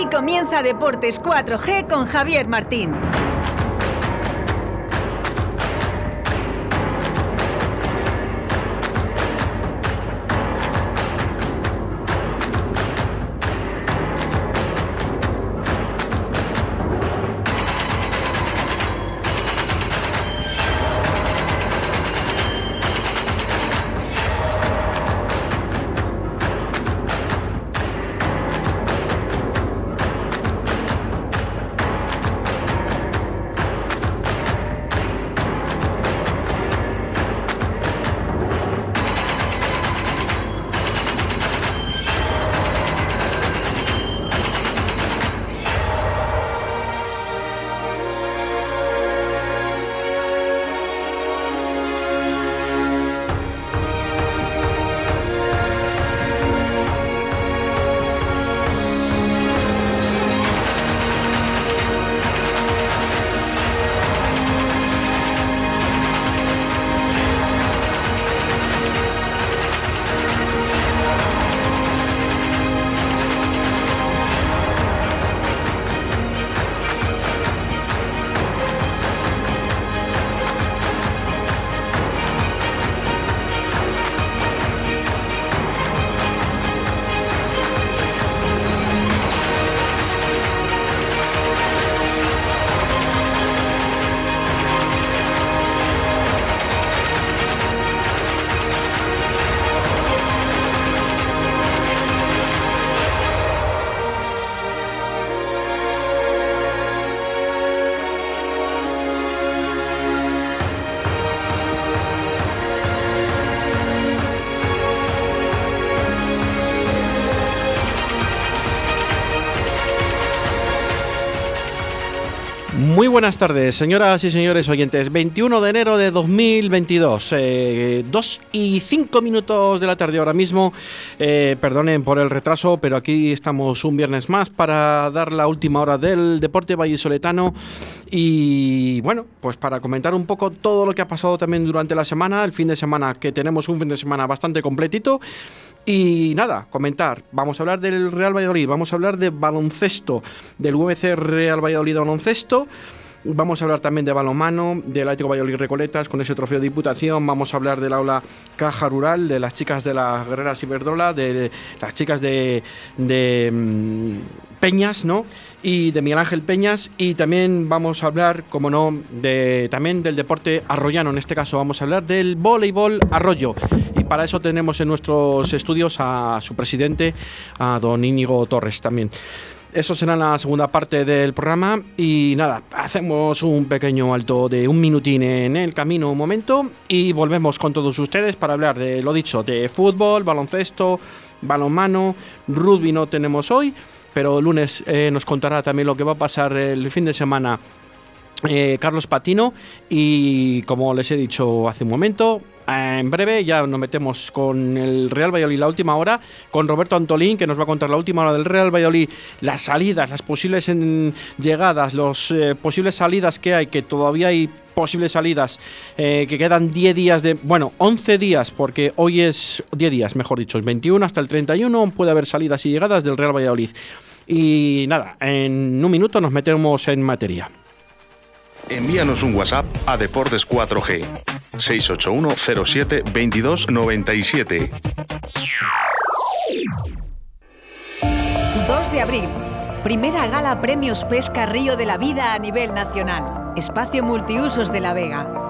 Aquí comienza Deportes 4G con Javier Martín. Buenas tardes, señoras y señores oyentes. 21 de enero de 2022, eh, 2 y 5 minutos de la tarde ahora mismo. Eh, perdonen por el retraso, pero aquí estamos un viernes más para dar la última hora del deporte vallisoletano y bueno, pues para comentar un poco todo lo que ha pasado también durante la semana, el fin de semana, que tenemos un fin de semana bastante completito. Y nada, comentar. Vamos a hablar del Real Valladolid, vamos a hablar de baloncesto, del UFC Real Valladolid baloncesto. Vamos a hablar también de balonmano, del Atlético Valladolid Recoletas con ese trofeo de diputación. Vamos a hablar del aula Caja Rural, de las chicas de las Guerreras Iberdrola, de las chicas de, de mm, Peñas, ¿no? Y de Miguel Ángel Peñas. Y también vamos a hablar, como no, de, también del deporte arroyano. En este caso vamos a hablar del voleibol arroyo. Y para eso tenemos en nuestros estudios a su presidente, a don Íñigo Torres también. Eso será la segunda parte del programa. Y nada, hacemos un pequeño alto de un minutín en el camino un momento y volvemos con todos ustedes para hablar de lo dicho, de fútbol, baloncesto, balonmano, rugby no tenemos hoy, pero el lunes eh, nos contará también lo que va a pasar el fin de semana eh, Carlos Patino. Y como les he dicho hace un momento, en breve ya nos metemos con el Real Valladolid la última hora, con Roberto Antolín, que nos va a contar la última hora del Real Valladolid, las salidas, las posibles llegadas, las eh, posibles salidas que hay, que todavía hay posibles salidas, eh, que quedan 10 días de, bueno, 11 días, porque hoy es 10 días, mejor dicho, el 21 hasta el 31 puede haber salidas y llegadas del Real Valladolid. Y nada, en un minuto nos metemos en materia. Envíanos un WhatsApp a Deportes 4G 681 07 22 97. 2 de abril. Primera gala Premios Pesca Río de la Vida a nivel nacional. Espacio Multiusos de La Vega.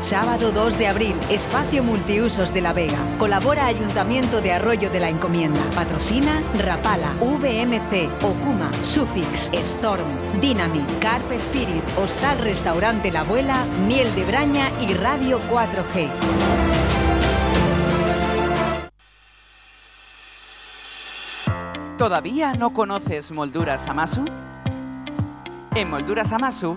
Sábado 2 de abril, Espacio Multiusos de La Vega. Colabora Ayuntamiento de Arroyo de la Encomienda. Patrocina Rapala, VMC, Okuma, Sufix, Storm, Dynamic, Carp Spirit, Hostal Restaurante La Abuela, Miel de Braña y Radio 4G. ¿Todavía no conoces Molduras Amasu? En Molduras Amasu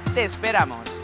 ¡Te esperamos!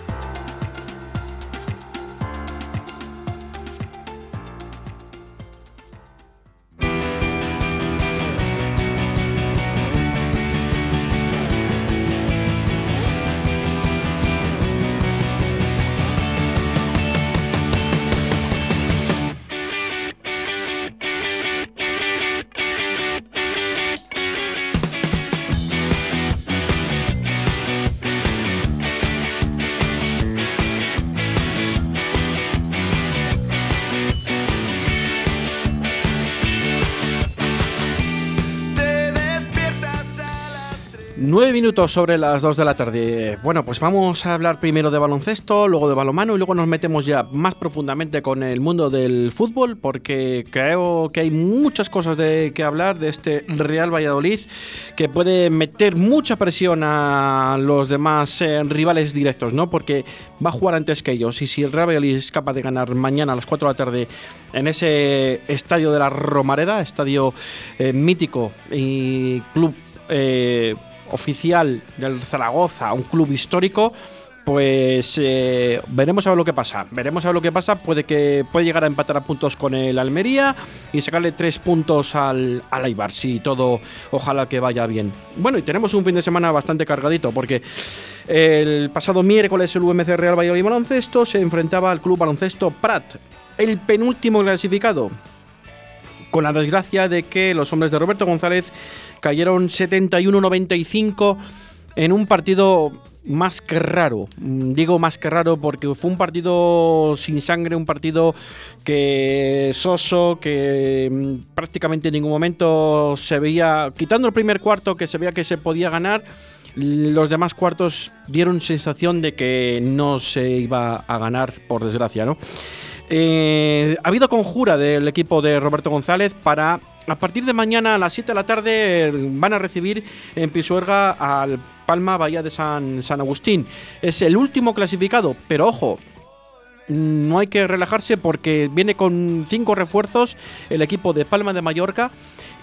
Nueve minutos sobre las dos de la tarde. Bueno, pues vamos a hablar primero de baloncesto, luego de balomano y luego nos metemos ya más profundamente con el mundo del fútbol porque creo que hay muchas cosas de que hablar de este Real Valladolid que puede meter mucha presión a los demás eh, rivales directos, ¿no? Porque va a jugar antes que ellos y si el Real Valladolid es capaz de ganar mañana a las 4 de la tarde en ese estadio de la Romareda, estadio eh, mítico y club eh, oficial del Zaragoza, un club histórico, pues eh, veremos a ver lo que pasa. Veremos a ver lo que pasa. Puede que puede llegar a empatar a puntos con el Almería y sacarle tres puntos al, al Aibar. Si todo, ojalá que vaya bien. Bueno, y tenemos un fin de semana bastante cargadito porque el pasado miércoles el UMC Real Valladolid Baloncesto se enfrentaba al Club Baloncesto Prat, el penúltimo clasificado con la desgracia de que los hombres de Roberto González cayeron 71-95 en un partido más que raro. Mm, digo más que raro porque fue un partido sin sangre, un partido que soso, que mm, prácticamente en ningún momento se veía, quitando el primer cuarto que se veía que se podía ganar, los demás cuartos dieron sensación de que no se iba a ganar, por desgracia, ¿no? Eh, ha habido conjura del equipo de Roberto González para a partir de mañana a las 7 de la tarde van a recibir en Pisuerga al Palma Bahía de San, San Agustín. Es el último clasificado, pero ojo, no hay que relajarse porque viene con cinco refuerzos el equipo de Palma de Mallorca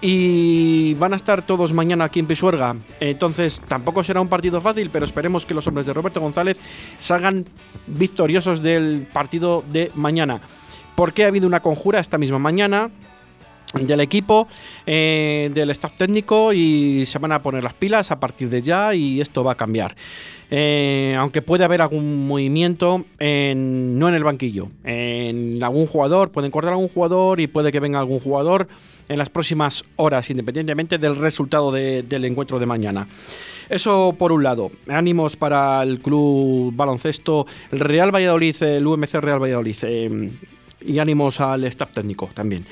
y van a estar todos mañana aquí en Pisuerga. Entonces tampoco será un partido fácil, pero esperemos que los hombres de Roberto González salgan victoriosos del partido de mañana. Porque ha habido una conjura esta misma mañana del equipo, eh, del staff técnico y se van a poner las pilas a partir de ya y esto va a cambiar. Eh, aunque puede haber algún movimiento, en, no en el banquillo, en algún jugador, pueden cortar algún jugador y puede que venga algún jugador en las próximas horas, independientemente del resultado del encuentro de mañana. Eso por un lado. Ánimos para el club baloncesto, el Real Valladolid, el UMC Real Valladolid. Eh, y ánimos al staff técnico también.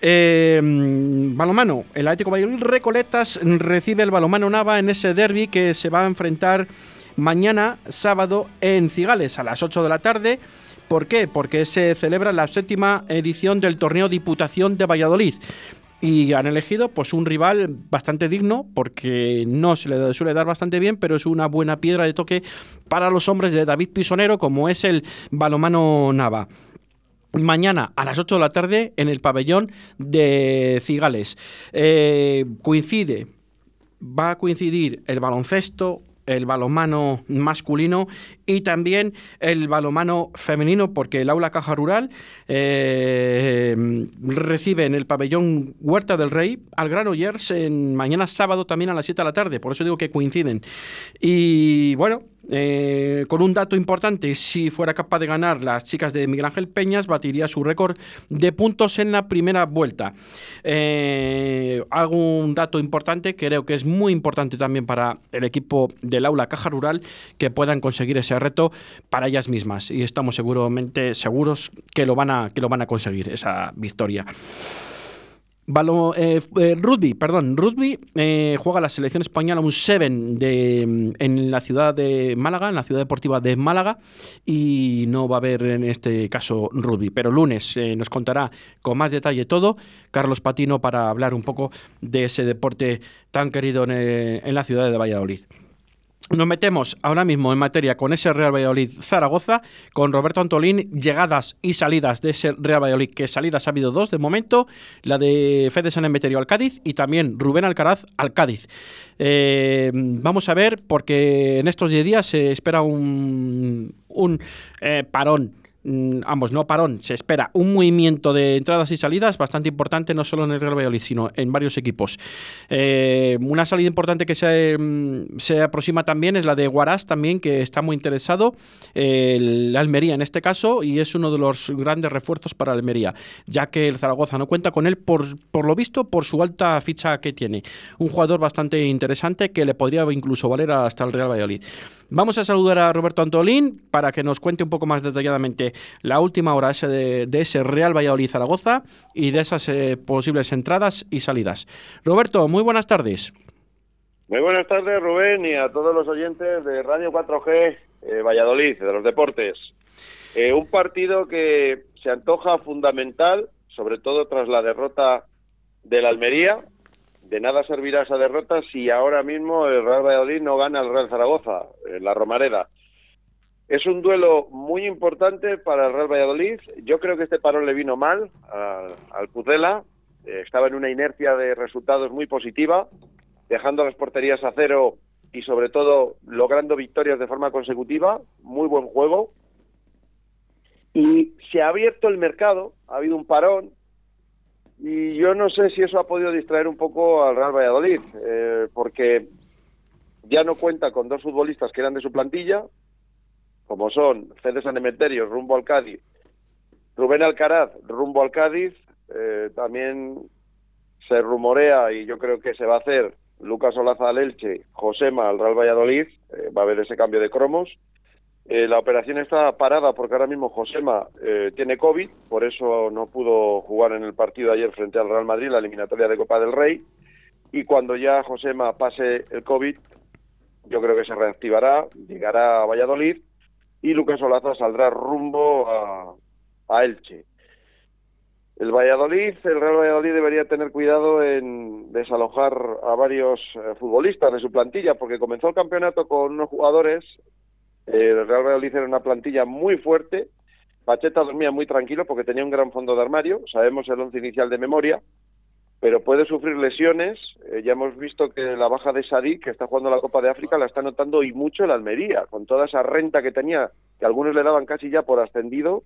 Eh, balomano, el Atlético Valladolid Recoletas recibe el balomano Nava en ese derby que se va a enfrentar mañana sábado en Cigales a las 8 de la tarde. ¿Por qué? Porque se celebra la séptima edición del torneo Diputación de Valladolid y han elegido pues un rival bastante digno porque no se le suele dar bastante bien, pero es una buena piedra de toque para los hombres de David Pisonero como es el balomano Nava. Mañana a las 8 de la tarde en el pabellón de Cigales. Eh, coincide, va a coincidir el baloncesto, el balomano masculino y también el balomano femenino, porque el aula Caja Rural eh, recibe en el pabellón Huerta del Rey al Granollers en mañana sábado también a las 7 de la tarde, por eso digo que coinciden. Y bueno, eh, con un dato importante, si fuera capaz de ganar las chicas de Miguel Ángel Peñas, batiría su récord de puntos en la primera vuelta. Eh, algún dato importante, creo que es muy importante también para el equipo del aula Caja Rural que puedan conseguir ese reto para ellas mismas. Y estamos seguramente seguros que lo van a, que lo van a conseguir, esa victoria. Eh, eh, rugby, perdón, rugby eh, juega la selección española un 7 de, en la ciudad de Málaga, en la ciudad deportiva de Málaga, y no va a haber en este caso rugby. Pero lunes nos contará con más detalle todo Carlos Patino para hablar un poco de ese deporte tan querido en la ciudad de Valladolid. Nos metemos ahora mismo en materia con ese Real Valladolid Zaragoza, con Roberto Antolín, llegadas y salidas de ese Real Valladolid, que salidas ha habido dos de momento, la de Fede San Emeterio al Cádiz y también Rubén Alcaraz al Cádiz. Eh, vamos a ver, porque en estos 10 días se espera un, un eh, parón ambos, no parón, se espera un movimiento de entradas y salidas bastante importante, no solo en el Real Valladolid, sino en varios equipos. Eh, una salida importante que se, mm, se, aproxima también es la de Guarás, también, que está muy interesado, el Almería en este caso, y es uno de los grandes refuerzos para Almería, ya que el Zaragoza no cuenta con él, por, por lo visto, por su alta ficha que tiene. Un jugador bastante interesante que le podría incluso valer hasta el Real Valladolid. Vamos a saludar a Roberto Antolín para que nos cuente un poco más detalladamente la última hora ese de, ese Real Valladolid-Zaragoza y de esas eh, posibles entradas y salidas. Roberto, muy buenas tardes. Muy buenas tardes, Rubén, y a todos los oyentes de Radio 4G eh, Valladolid, de los deportes. Eh, un partido que se antoja fundamental, sobre todo tras la derrota del Almería. De nada servirá esa derrota si ahora mismo el Real Valladolid no gana al Real Zaragoza, en la Romareda. Es un duelo muy importante para el Real Valladolid. Yo creo que este parón le vino mal al Pucela. Eh, estaba en una inercia de resultados muy positiva, dejando las porterías a cero y sobre todo logrando victorias de forma consecutiva. Muy buen juego. Y se ha abierto el mercado, ha habido un parón, y yo no sé si eso ha podido distraer un poco al Real Valladolid, eh, porque ya no cuenta con dos futbolistas que eran de su plantilla, como son Fede San Emeterio rumbo al Cádiz, Rubén Alcaraz rumbo al Cádiz, eh, también se rumorea y yo creo que se va a hacer Lucas Olaza al Elche, Josema al Real Valladolid, eh, va a haber ese cambio de cromos. Eh, la operación está parada porque ahora mismo Josema tiene COVID, por eso no pudo jugar en el partido ayer frente al Real Madrid, la eliminatoria de Copa del Rey. Y cuando ya Josema pase el COVID, yo creo que se reactivará, llegará a Valladolid y Lucas Olaza saldrá rumbo a, Elche. El Valladolid, el Real Valladolid debería tener cuidado en desalojar a varios eh, futbolistas de su plantilla, porque comenzó el campeonato con unos jugadores. el Real Valladolid era una plantilla muy fuerte. Pacheta dormía muy tranquilo porque tenía un gran fondo de armario. Sabemos el once inicial de memoria pero puede sufrir lesiones. Eh, ya hemos visto que la baja de Sadik, que está jugando la Copa de África, la está notando y mucho el Almería, con toda esa renta que tenía, que algunos le daban casi ya por ascendido,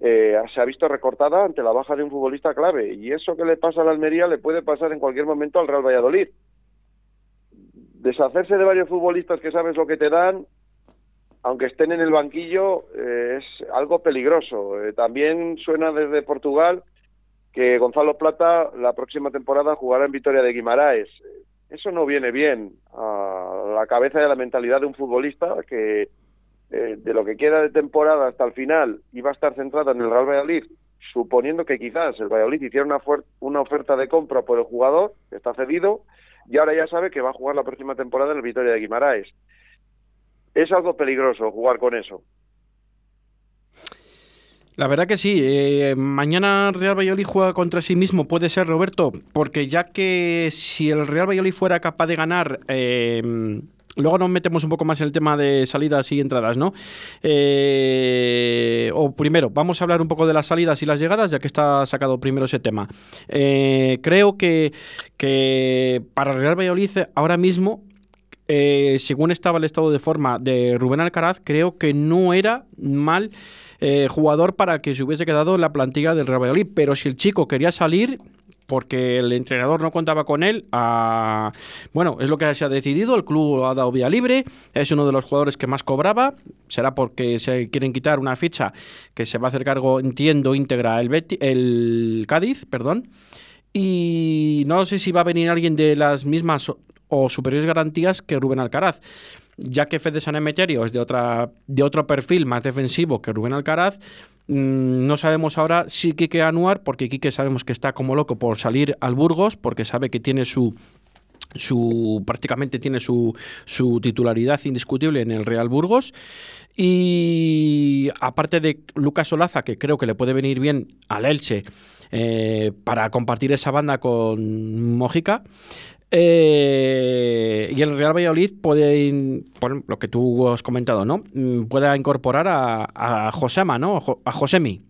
eh, se ha visto recortada ante la baja de un futbolista clave. Y eso que le pasa al Almería le puede pasar en cualquier momento al Real Valladolid. Deshacerse de varios futbolistas que sabes lo que te dan, aunque estén en el banquillo, eh, es algo peligroso. también suena desde Portugal que Gonzalo Plata la próxima temporada jugará en Vitoria de Guimaraes. Eso no viene bien a la cabeza de la mentalidad de un futbolista que eh, de lo que queda de temporada hasta el final iba a estar centrado en el Real Valladolid, suponiendo que quizás el Valladolid hiciera una, una oferta de compra por el jugador, que está cedido, y ahora ya sabe que va a jugar la próxima temporada en el Vitoria de Guimaraes. Es algo peligroso jugar con eso. La verdad que sí. Eh, mañana Real Valladolid juega contra sí mismo, puede ser Roberto, porque ya que si el Real Valladolid fuera capaz de ganar, em, luego nos metemos un poco más en el tema de salidas y entradas, ¿no? Eh, o primero, vamos a hablar un poco de las salidas y las llegadas, ya que está sacado primero ese tema. Eh, creo que, que para Real Valladolid ahora mismo según estaba el estado de forma de Rubén Alcaraz, creo que no era mal eh, jugador para que se hubiese quedado en la plantilla del Real Valladolid. Pero si el chico quería salir, porque el entrenador no contaba con él. bueno, es lo que se ha decidido, el club ha dado vía libre, es uno de los jugadores que más cobraba, será porque se quieren quitar una ficha que se va a hacer cargo, entiendo, íntegra el, el Cádiz, perdón. Y no sé si va a venir alguien de las mismas o superiores garantías que Rubén Alcaraz. Ya que Fede San Emeterio es de, otra, de otro perfil más defensivo que Rubén Alcaraz, Mm, no sabemos ahora si Quique Anuar, porque Quique sabemos que está como loco por salir al Burgos, porque sabe que tiene su su prácticamente tiene su, su titularidad indiscutible en el Real Burgos. Y aparte de Lucas Olaza que creo que le puede venir bien al Elche eh, para compartir esa banda con Mojica eh, y el Real Valladolid puede, por lo que tú has comentado, ¿no? Mm, pueda incorporar a, Josema, ¿no? A Josemi.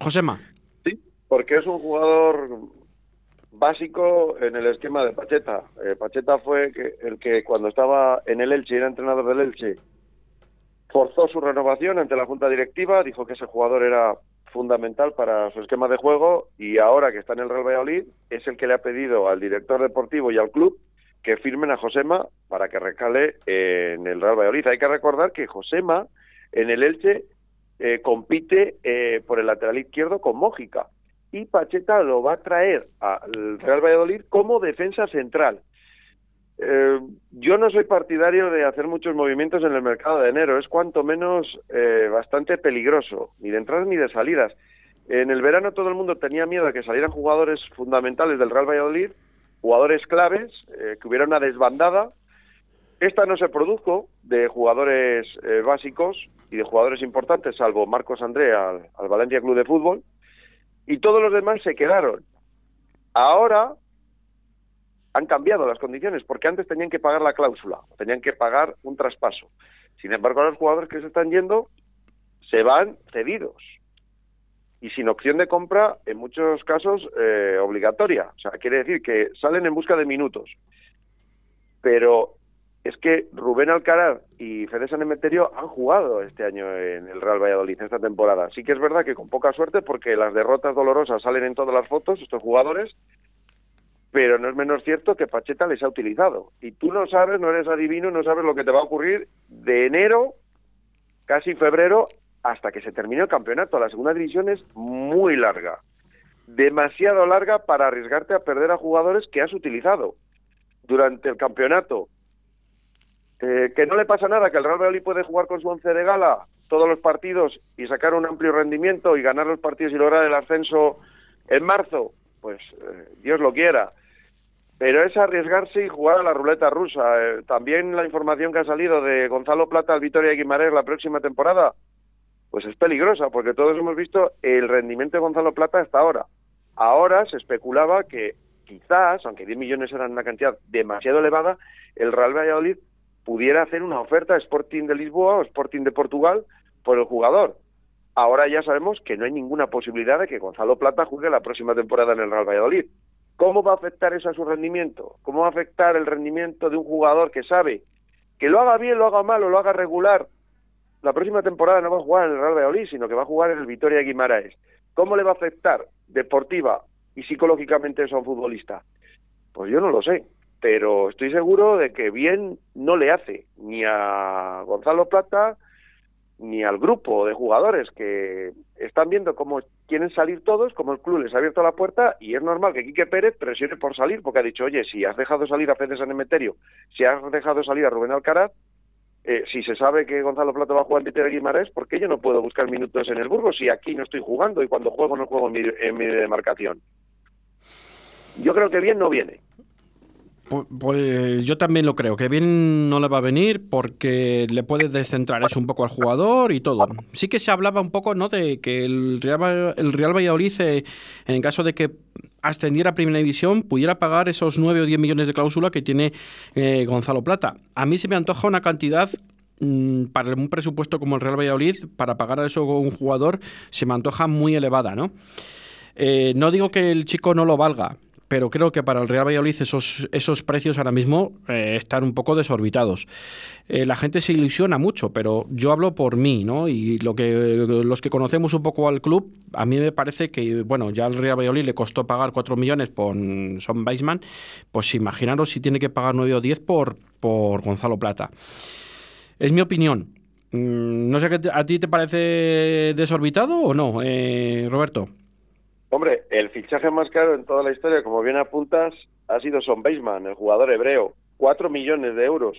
Josema. Sí, porque es un jugador básico en el esquema de Pacheta. Eh, Pacheta fue el que cuando estaba en el Elche, era entrenador del Elche, forzó su renovación ante la Junta Directiva, dijo que ese jugador era fundamental para su esquema de juego y ahora que está en el Real Valladolid es el que le ha pedido al director deportivo y al club que firmen a Josema para que recale en el Real Valladolid. Hay que recordar que Josema en el Elche eh, compite eh, por el lateral izquierdo con Mójica y Pacheta lo va a traer al Real Valladolid como defensa central. Eh, yo no soy partidario de hacer muchos movimientos en el mercado de enero, es cuanto menos eh, bastante peligroso, ni de entradas ni de salidas. En el verano todo el mundo tenía miedo de que salieran jugadores fundamentales del Real Valladolid, jugadores claves, eh, que hubiera una desbandada. Esta no se produjo de jugadores básicos y de jugadores importantes, salvo Marcos André al Valencia Club de Fútbol y todos los demás se quedaron. Ahora han cambiado las condiciones, porque antes tenían que pagar la cláusula, tenían que pagar un traspaso. Sin embargo, los jugadores que se están yendo se van cedidos y sin opción de compra, en muchos casos, eh, obligatoria. O sea, quiere decir que salen en busca de minutos. Pero es que Rubén Alcaraz y Fede San Emeterio han jugado este año en el Real Valladolid, esta temporada. Sí que es verdad que con poca suerte, porque las derrotas dolorosas salen en todas las fotos, estos jugadores, pero no es menos cierto que Pacheta les ha utilizado. Y tú no sabes, no eres adivino, no sabes lo que te va a ocurrir de enero, casi febrero, hasta que se termine el campeonato. La segunda división es muy larga, demasiado larga para arriesgarte a perder a jugadores que has utilizado durante el campeonato eh, que no le pasa nada, que el Real Valladolid puede jugar con su once de gala todos los partidos y sacar un amplio rendimiento y ganar los partidos y lograr el ascenso en marzo, pues eh, Dios lo quiera. Pero es arriesgarse y jugar a la ruleta rusa. Eh, también la información que ha salido de Gonzalo Plata al Vitoria Guimarães la próxima temporada, pues es peligrosa, porque todos hemos visto el rendimiento de Gonzalo Plata hasta ahora. Ahora se especulaba que quizás, aunque 10 millones eran una cantidad demasiado elevada, el Real Valladolid pudiera hacer una oferta a Sporting de Lisboa o Sporting de Portugal por el jugador. Ahora ya sabemos que no hay ninguna posibilidad de que Gonzalo Plata juegue la próxima temporada en el Real Valladolid. ¿Cómo va a afectar eso a su rendimiento? ¿Cómo va a afectar el rendimiento de un jugador que sabe que lo haga bien, lo haga mal o lo haga regular? La próxima temporada no va a jugar en el Real Valladolid, sino que va a jugar en el Vitoria Guimaraes. ¿Cómo le va a afectar deportiva y psicológicamente eso a un futbolista? Pues yo no lo sé pero estoy seguro de que bien no le hace ni a Gonzalo Plata ni al grupo de jugadores que están viendo cómo quieren salir todos, como el club les ha abierto la puerta y es normal que Quique Pérez presione por salir porque ha dicho, oye, si has dejado salir a Fede San Emeterio, si has dejado salir a Rubén Alcaraz, eh, si se sabe que Gonzalo Plata va a jugar en Peter Guimarães, ¿por qué yo no puedo buscar minutos en el Burgos si aquí no estoy jugando y cuando juego no juego en en mi demarcación? Yo creo que bien no viene. Pues yo también lo creo, que bien no le va a venir porque le puede descentrar eso un poco al jugador y todo. Sí que se hablaba un poco ¿no? de que el Real, el Real Valladolid, eh, en caso de que ascendiera a Primera División, pudiera pagar esos 9 o 10 millones de cláusula que tiene eh, Gonzalo Plata. A mí se me antoja una cantidad mm, para un presupuesto como el Real Valladolid, para pagar a eso un jugador, se me antoja muy elevada, ¿no? Eh, no digo que el chico no lo valga, pero creo que para el Real Valladolid esos, esos precios ahora mismo eh, están un poco desorbitados. Eh, la gente se ilusiona mucho, pero yo hablo por mí, ¿no? Y lo que los que conocemos un poco al club, a mí me parece que, bueno, ya al Real Valladolid le costó pagar 4 millones por Son Weisman, pues imaginaros si tiene que pagar 9 o 10 por, por Gonzalo Plata. Es mi opinión. Mm, no sé, ¿a ti te parece desorbitado o no, eh, Roberto? Hombre, el fichaje más caro en toda la historia, como bien apuntas, ha sido Son Baseman, el jugador hebreo. Cuatro millones de euros.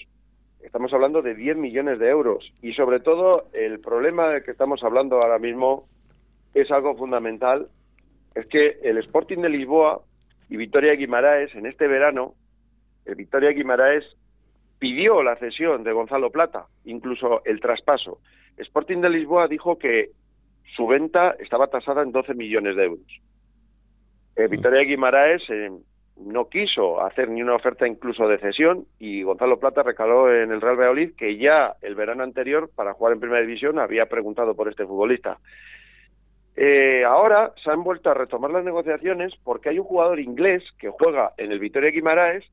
estamos hablando de 10 millones de euros. Y sobre todo, el problema del que estamos hablando ahora mismo es algo fundamental, es que el Sporting de Lisboa y Victoria Guimaraes en este verano, el Victoria Guimaraes pidió la cesión de Gonzalo Plata, incluso el traspaso. Sporting de Lisboa dijo que su venta estaba tasada en 12 millones de euros. Eh, Victoria Guimaraes eh, no quiso hacer ni una oferta incluso de cesión y Gonzalo Plata recaló en el Real Valladolid que ya el verano anterior para jugar en Primera División había preguntado por este futbolista. Eh, ahora se han vuelto a retomar las negociaciones porque hay un jugador inglés que juega en el Victoria Guimaraes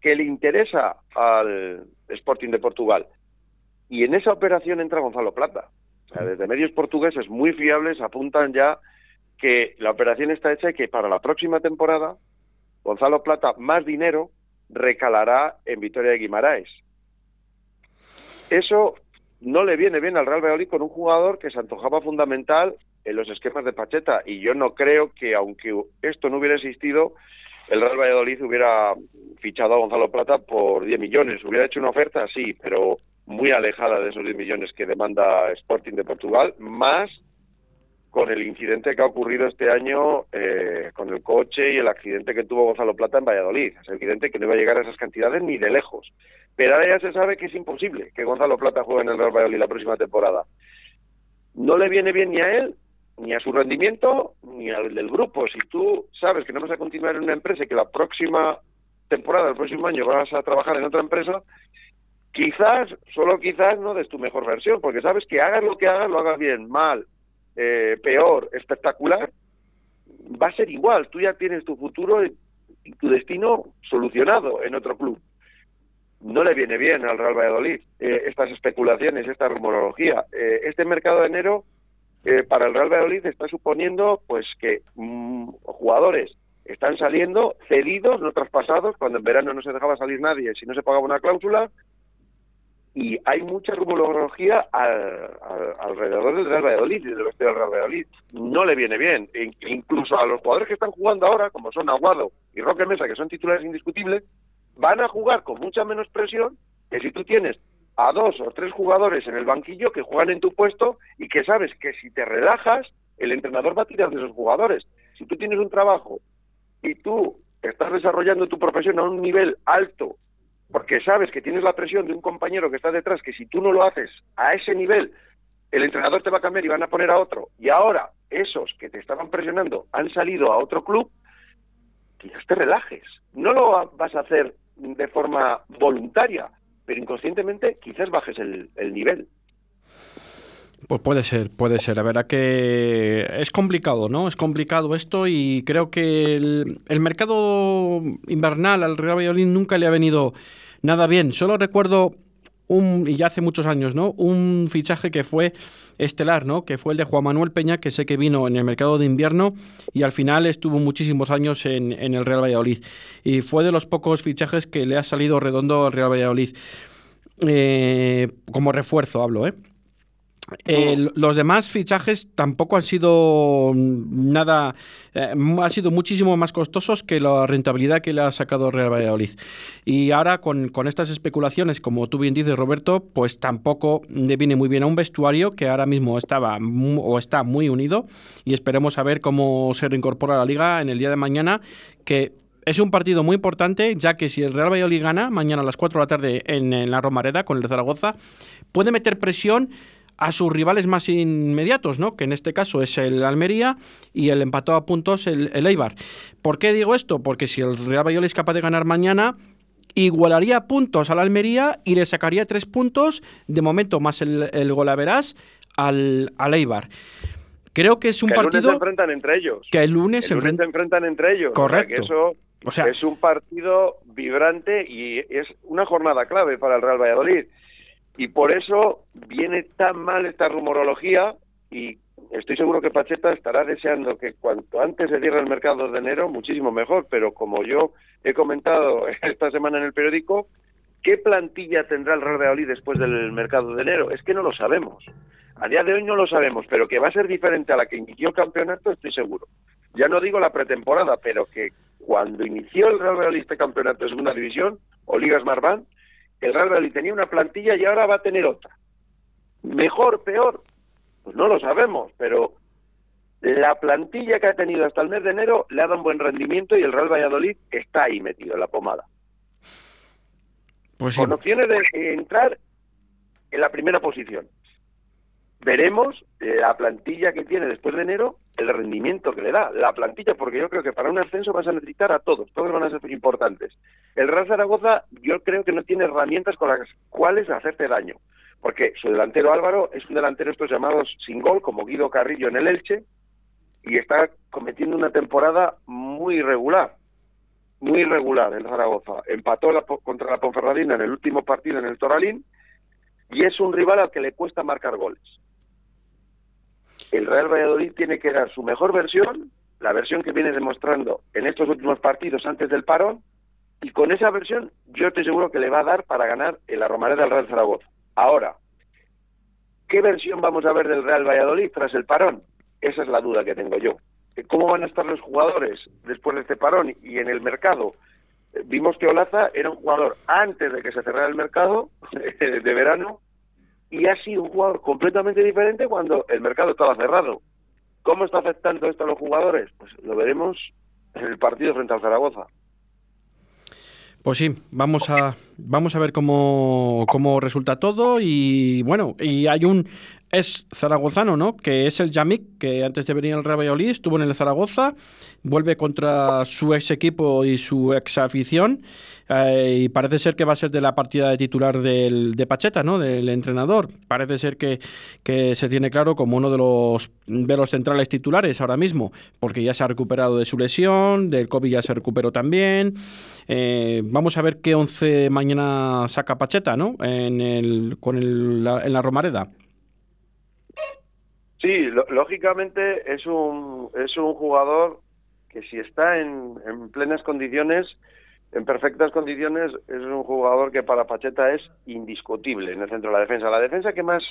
que le interesa al Sporting de Portugal. Y en esa operación entra Gonzalo Plata. Sea, desde medios portugueses muy fiables apuntan ya que la operación está hecha y que para la próxima temporada Gonzalo Plata más dinero recalará en Victoria de Guimaraes. Eso no le viene bien al Real Valladolid con un jugador que se antojaba fundamental en los esquemas de Pacheta y yo no creo que aunque esto no hubiera existido el Real Valladolid hubiera fichado a Gonzalo Plata por 10 millones, hubiera hecho una oferta sí, pero muy alejada de esos 10 millones que demanda Sporting de Portugal, más con el incidente que ha ocurrido este año eh, con el coche y el accidente que tuvo Gonzalo Plata en Valladolid. Es evidente que no iba a llegar a esas cantidades ni de lejos. Pero ahora ya se sabe que es imposible que Gonzalo Plata juegue en el Real Valladolid la próxima temporada. No le viene bien ni a él, ni a su rendimiento, ni al del grupo. Si tú sabes que no vas a continuar en una empresa y que la próxima temporada, el próximo año, vas a trabajar en otra empresa, quizás, solo quizás, no des tu mejor versión, porque sabes que hagas lo que hagas, lo hagas bien, mal, eh, peor, espectacular, va a ser igual. Tú ya tienes tu futuro y tu destino solucionado en otro club. No le viene bien al Real Valladolid eh, estas especulaciones, esta rumorología. Eh, este mercado de enero para el Real Valladolid está suponiendo pues que mm, jugadores están saliendo cedidos, no traspasados, cuando en verano no se dejaba salir nadie si no se pagaba una cláusula, y hay mucha rumorología alrededor del Real Valladolid y del oeste del Real Valladolid. No le viene bien. E incluso a los jugadores que están jugando ahora, como son Aguado y Roque Mesa, que son titulares indiscutibles, van a jugar con mucha menos presión que si tú tienes a dos o tres jugadores en el banquillo que juegan en tu puesto y que sabes que si te relajas, el entrenador va a tirar de esos jugadores. Si tú tienes un trabajo y tú estás desarrollando tu profesión a un nivel alto porque sabes que tienes la presión de un compañero que está detrás, que si tú no lo haces a ese nivel, el entrenador te va a cambiar y van a poner a otro. Y ahora esos que te estaban presionando han salido a otro club, quizás te relajes. No lo vas a hacer de forma voluntaria, pero inconscientemente quizás bajes el, nivel. Pues puede ser, puede ser. La verdad que es complicado, ¿no? Es complicado esto y creo que el, el mercado invernal al Real Valladolid nunca le ha venido nada bien. Solo recuerdo un, y ya hace muchos años, ¿no? Un fichaje que fue estelar, ¿no? Que fue el de Juan Manuel Peña, que sé que vino en el mercado de invierno y al final estuvo muchísimos años en, el Real Valladolid. Y fue de los pocos fichajes que le ha salido redondo al Real Valladolid. Eh, como refuerzo hablo, ¿eh? Los demás fichajes tampoco han sido nada, eh, han sido muchísimo más costosos que la rentabilidad que le ha sacado Real Valladolid. Y ahora con, estas especulaciones, como tú bien dices Roberto, pues tampoco le viene muy bien a un vestuario que ahora mismo estaba o está muy unido y esperemos a ver cómo se reincorpora a la liga en el día de mañana, que es un partido muy importante, ya que si el Real Valladolid gana mañana a las 4 de la tarde en, en la Romareda con el Zaragoza, puede meter presión a sus rivales más inmediatos, ¿no? que en este caso es el Almería y el empatado a puntos el, el Eibar. ¿Por qué digo esto? Porque si el Real Valladolid es capaz de ganar mañana, igualaría puntos al Almería y le sacaría tres puntos, de momento más el, el golaveras, al, al Eibar. Creo que es un partido. El lunes se enfrentan entre ellos. Que el lunes, se, enfrentan entre ellos. Correcto. eso o sea, es un partido vibrante y es una jornada clave para el Real Valladolid. Y por eso viene tan mal esta rumorología y estoy seguro que Pacheta estará deseando que cuanto antes se cierre el mercado de enero, muchísimo mejor, pero como yo he comentado esta semana en el periódico, ¿qué plantilla tendrá el Real Valladolid después del mercado de enero? Es que no lo sabemos. A día de hoy no lo sabemos, pero que va a ser diferente a la que inició el campeonato, estoy seguro. Ya no digo la pretemporada, pero que cuando inició el Real Valladolid este campeonato de segunda división o Ligas Marván, el Real Valladolid tenía una plantilla y ahora va a tener otra. Mejor, peor, pues no lo sabemos, pero la plantilla que ha tenido hasta el mes de enero le ha dado un buen rendimiento y el Real Valladolid está ahí metido en la pomada. Pues sí. Con opciones de entrar en la primera posición. Veremos la plantilla que tiene después de enero, el rendimiento que le da la plantilla, porque yo creo que para un ascenso vas a necesitar a todos, todos van a ser importantes. El Real Zaragoza yo creo que no tiene herramientas con las cuales hacerte daño, porque su delantero Álvaro es un delantero estos llamados sin gol, como Guido Carrillo en el Elche, y está cometiendo una temporada muy irregular, muy irregular el Zaragoza. Empató la, contra la Ponferradina en el último partido en el Toralín, y es un rival al que le cuesta marcar goles el Real Valladolid tiene que dar su mejor versión, la versión que viene demostrando en estos últimos partidos antes del parón, y con esa versión yo estoy seguro que le va a dar para ganar en la Romareda del Real Zaragoza. Ahora, ¿qué versión vamos a ver del Real Valladolid tras el parón? Esa es la duda que tengo yo. ¿Cómo van a estar los jugadores después de este parón y en el mercado? Vimos que Olaza era un jugador antes de que se cerrara el mercado de verano y ha sido un jugador completamente diferente cuando el mercado estaba cerrado. ¿Cómo está afectando esto a los jugadores? Pues lo veremos en el partido frente al Zaragoza. Pues sí, vamos a vamos a ver cómo, cómo resulta todo y bueno, y hay un es zaragozano, ¿no? Que es el Yamik, que antes de venir al Real Valladolid estuvo en el Zaragoza, vuelve contra su ex equipo y su ex afición eh, y parece ser que va a ser de la partida de titular del, de Pacheta, ¿no? Del entrenador. Parece ser que, que se tiene claro como uno de los, de los centrales titulares ahora mismo, porque ya se ha recuperado de su lesión, del COVID ya se recuperó también. Eh, vamos a ver qué once mañana saca Pacheta, ¿no? En, el, con el, la, en la Romareda. Sí, lógicamente es un, es un jugador que si está en, en plenas condiciones, en perfectas condiciones, es un jugador que para Pacheta es indiscutible en el centro de la defensa. La defensa que más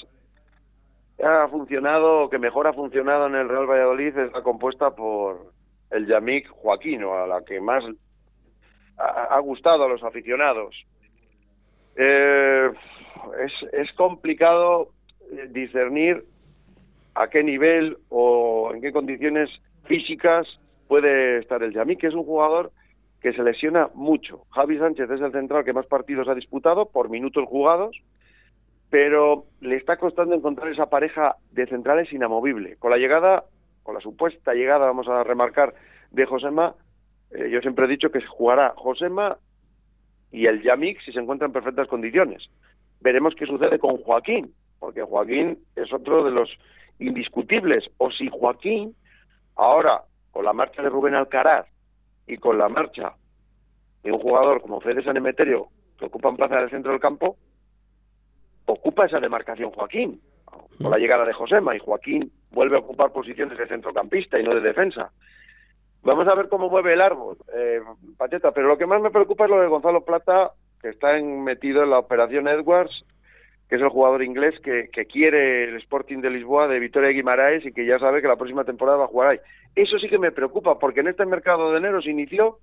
ha funcionado, que mejor ha funcionado en el Real Valladolid es la compuesta por el Yamik Joaquino, a la que más ha, ha gustado a los aficionados. Eh, es, es complicado discernir a qué nivel o en qué condiciones físicas puede estar el Yamik, que es un jugador que se lesiona mucho. Javi Sánchez es el central que más partidos ha disputado por minutos jugados, pero le está costando encontrar esa pareja de centrales inamovible. Con la llegada, con la supuesta llegada, vamos a remarcar, de Josema, eh, yo siempre he dicho que jugará Josema y el Yamik si se encuentra en perfectas condiciones. Veremos qué sucede con Joaquín, porque Joaquín es otro de los indiscutibles. O si Joaquín, ahora, con la marcha de Rubén Alcaraz y con la marcha de un jugador como Fede San Emeterio, que ocupa en plaza del centro del campo, ocupa esa demarcación Joaquín, con la llegada de Josema, y Joaquín vuelve a ocupar posiciones de centrocampista y no de defensa. Vamos a ver cómo mueve el árbol, eh, Pacheta, pero lo que más me preocupa es lo de Gonzalo Plata, que está metido en la operación Edwards que es el jugador inglés que, quiere el Sporting de Lisboa de Vitoria Guimaraes y que ya sabe que la próxima temporada va a jugar ahí. Eso sí que me preocupa, porque en este mercado de enero se inició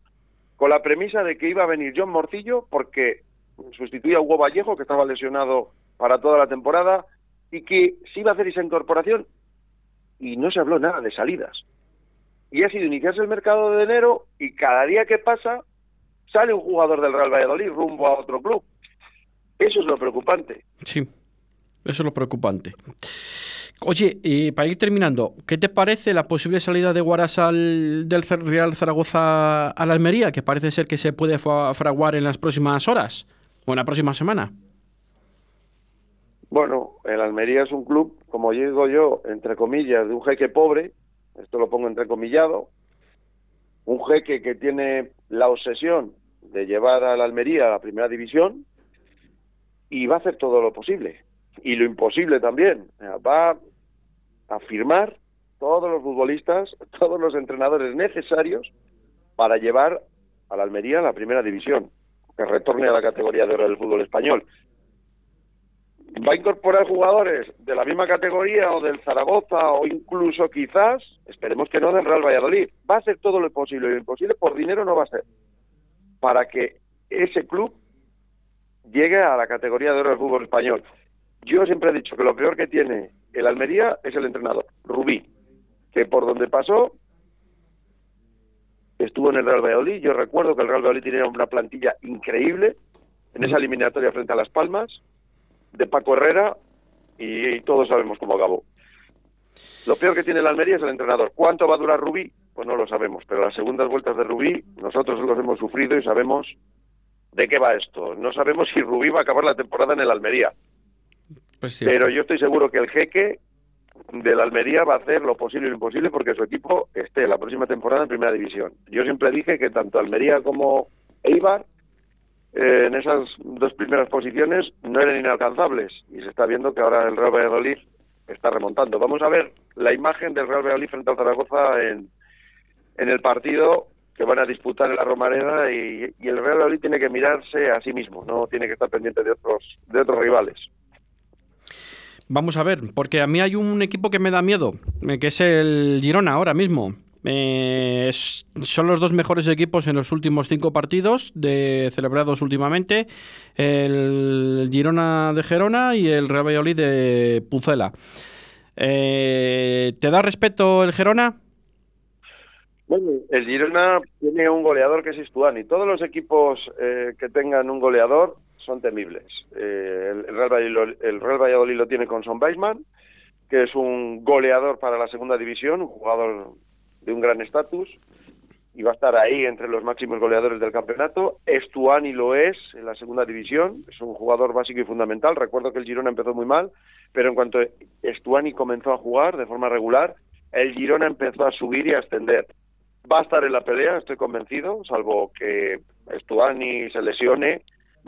con la premisa de que iba a venir John Morcillo porque sustituía a Hugo Vallejo, que estaba lesionado para toda la temporada, y que se iba a hacer esa incorporación y no se habló nada de salidas. Y ha sido iniciarse el mercado de enero y cada día que pasa sale un jugador del Real Valladolid rumbo a otro club. Eso es lo preocupante. Sí, eso es lo preocupante. Oye, eh, para ir terminando, ¿qué te parece la posible salida de Guaras al, del Real Zaragoza a la Almería? Que parece ser que se puede fraguar en las próximas horas o en la próxima semana. Bueno, el Almería es un club, como digo yo, entre comillas, de un jeque pobre, esto lo pongo entrecomillado, un jeque que tiene la obsesión de llevar a la Almería a la primera división, y va a hacer todo lo posible y lo imposible también. Va a firmar todos los futbolistas, todos los entrenadores necesarios para llevar a la Almería a la primera división, que retorne a la categoría de oro del fútbol español. ¿Va a incorporar jugadores de la misma categoría o del Zaragoza o incluso quizás, esperemos que no, del Real Valladolid? Va a hacer todo lo posible y lo imposible por dinero no va a ser. Para que ese club llegue a la categoría de oro del fútbol español. Yo siempre he dicho que lo peor que tiene el Almería es el entrenador, Rubí, que por donde pasó estuvo en el Real Valladolid. Yo recuerdo que el Real Valladolid tenía una plantilla increíble en esa eliminatoria frente a Las Palmas, de Paco Herrera, y, todos sabemos cómo acabó. Lo peor que tiene el Almería es el entrenador. ¿Cuánto va a durar Rubí? Pues no lo sabemos, pero las segundas vueltas de Rubí nosotros los hemos sufrido y sabemos de qué va esto. No sabemos si Rubí va a acabar la temporada en el Almería. Pues pero yo estoy seguro que el jeque de la Almería va a hacer lo posible y lo imposible porque su equipo esté la próxima temporada en primera división. Yo siempre dije que tanto Almería como Eibar eh, en esas dos primeras posiciones no eran inalcanzables y se está viendo que ahora el Real Valladolid está remontando. Vamos a ver la imagen del Real Valladolid frente al Zaragoza en, en el partido que van a disputar en la Romareda y, el Real Valladolid tiene que mirarse a sí mismo, no tiene que estar pendiente de otros de otros rivales. Vamos a ver, porque a mí hay un equipo que me da miedo, eh, que es el Girona ahora mismo. Eh, son los dos mejores equipos en los últimos cinco partidos de, celebrados últimamente. El Girona de Gerona y el Real Valladolid de Pucela. Eh, ¿Te da respeto el Gerona? Bueno, el Girona tiene un goleador que es Istuani. Todos los equipos que tengan un goleador son temibles. Eh, el, Real Valladolid, el, Real Valladolid, lo tiene con Son Weisman, que es un goleador para la segunda división, un jugador de un gran estatus, y va a estar ahí entre los máximos goleadores del campeonato. Estuani lo es en la segunda división, es un jugador básico y fundamental. Recuerdo que el Girona empezó muy mal, pero en cuanto Estuani comenzó a jugar de forma regular, el Girona empezó a subir y a ascender. Va a estar en la pelea, estoy convencido, salvo que Estuani se lesione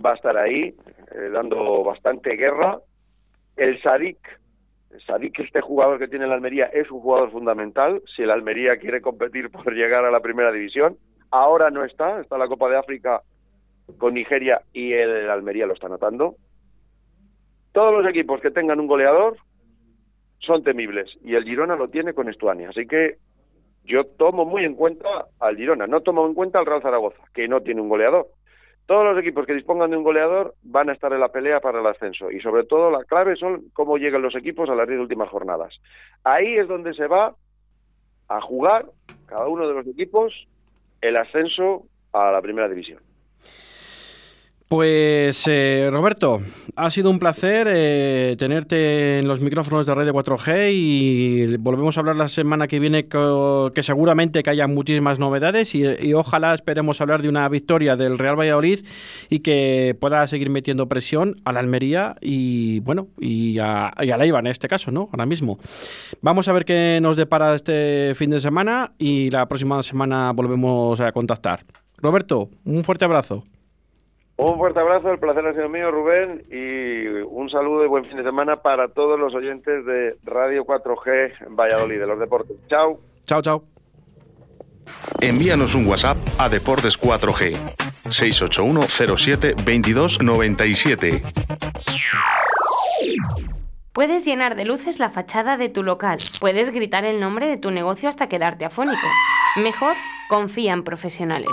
va a estar ahí eh, dando bastante guerra. El Sadik, Sadik, este jugador que tiene la Almería, es un jugador fundamental si el Almería quiere competir por llegar a la primera división. Ahora no está, está la Copa de África con Nigeria y el Almería lo está notando. Todos los equipos que tengan un goleador son temibles y el Girona lo tiene con Estuani. Así que yo tomo muy en cuenta al Girona, no tomo en cuenta al Real Zaragoza, que no tiene un goleador. Todos los equipos que dispongan de un goleador van a estar en la pelea para el ascenso y sobre todo la clave son cómo llegan los equipos a las diez últimas jornadas. Ahí es donde se va a jugar cada uno de los equipos el ascenso a la primera división. Pues eh, Roberto, ha sido un placer eh, tenerte en los micrófonos de Radio 4G y volvemos a hablar la semana que viene que seguramente que haya muchísimas novedades y, ojalá esperemos hablar de una victoria del Real Valladolid y que pueda seguir metiendo presión a la Almería y bueno y a, y a la en este caso, ¿no? Ahora mismo. Vamos a ver qué nos depara este fin de semana y la próxima semana volvemos a contactar. Roberto, un fuerte abrazo. Un fuerte abrazo, el placer ha sido mío, Rubén, y un saludo y buen fin de semana para todos los oyentes de Radio 4G en Valladolid, de los deportes. Chao. Chao, chao. Envíanos un WhatsApp a Deportes 4G 681 07 22 97. Puedes llenar de luces la fachada de tu local. Puedes gritar el nombre de tu negocio hasta quedarte afónico. Mejor, confía en profesionales.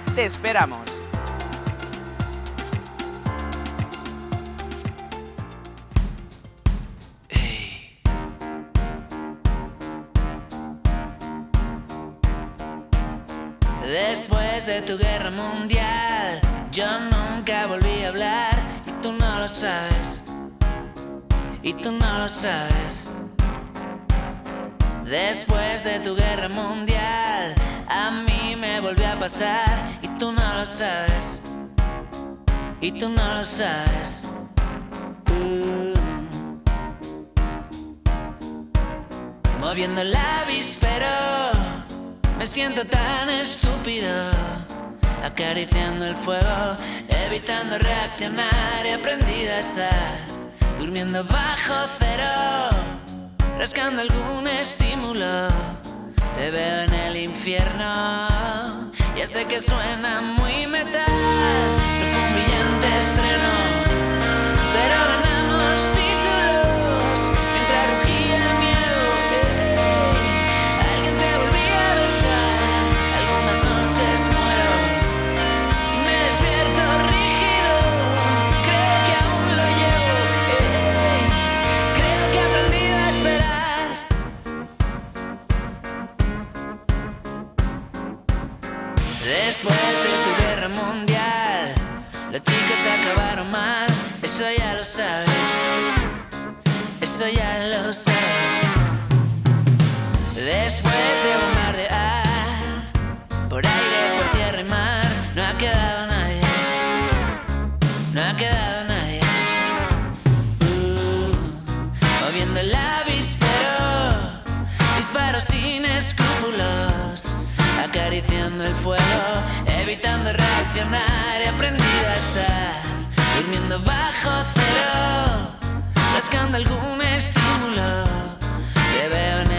¡Te esperamos! Después de tu guerra mundial, yo nunca volví a hablar y tú no lo sabes. Y tú no lo sabes. Después de tu guerra mundial, a mí me volvió a pasar tú no lo sabes. Y tú no lo sabes. Uh. Moviendo el avispero, me siento tan estúpido. Acariciando el fuego, evitando reaccionar, he aprendido a estar durmiendo bajo cero, rascando algún estímulo. Te veo en el infierno, ya sé que suena muy metal, no fue un brillante estreno, pero ganamos títulos Después de tu guerra mundial, las chicas acabaron mal, eso ya lo sabes, eso ya lo sabes. Después de bombardear, por aire, por tierra y mar, no ha quedado nadie, no ha quedado nadie. Uh, moviendo el avispero, disparos sin escrúpulos, acariciando el fuego, evitando reaccionar, he aprendido a estar durmiendo bajo cero, rascando algún estímulo, te veo en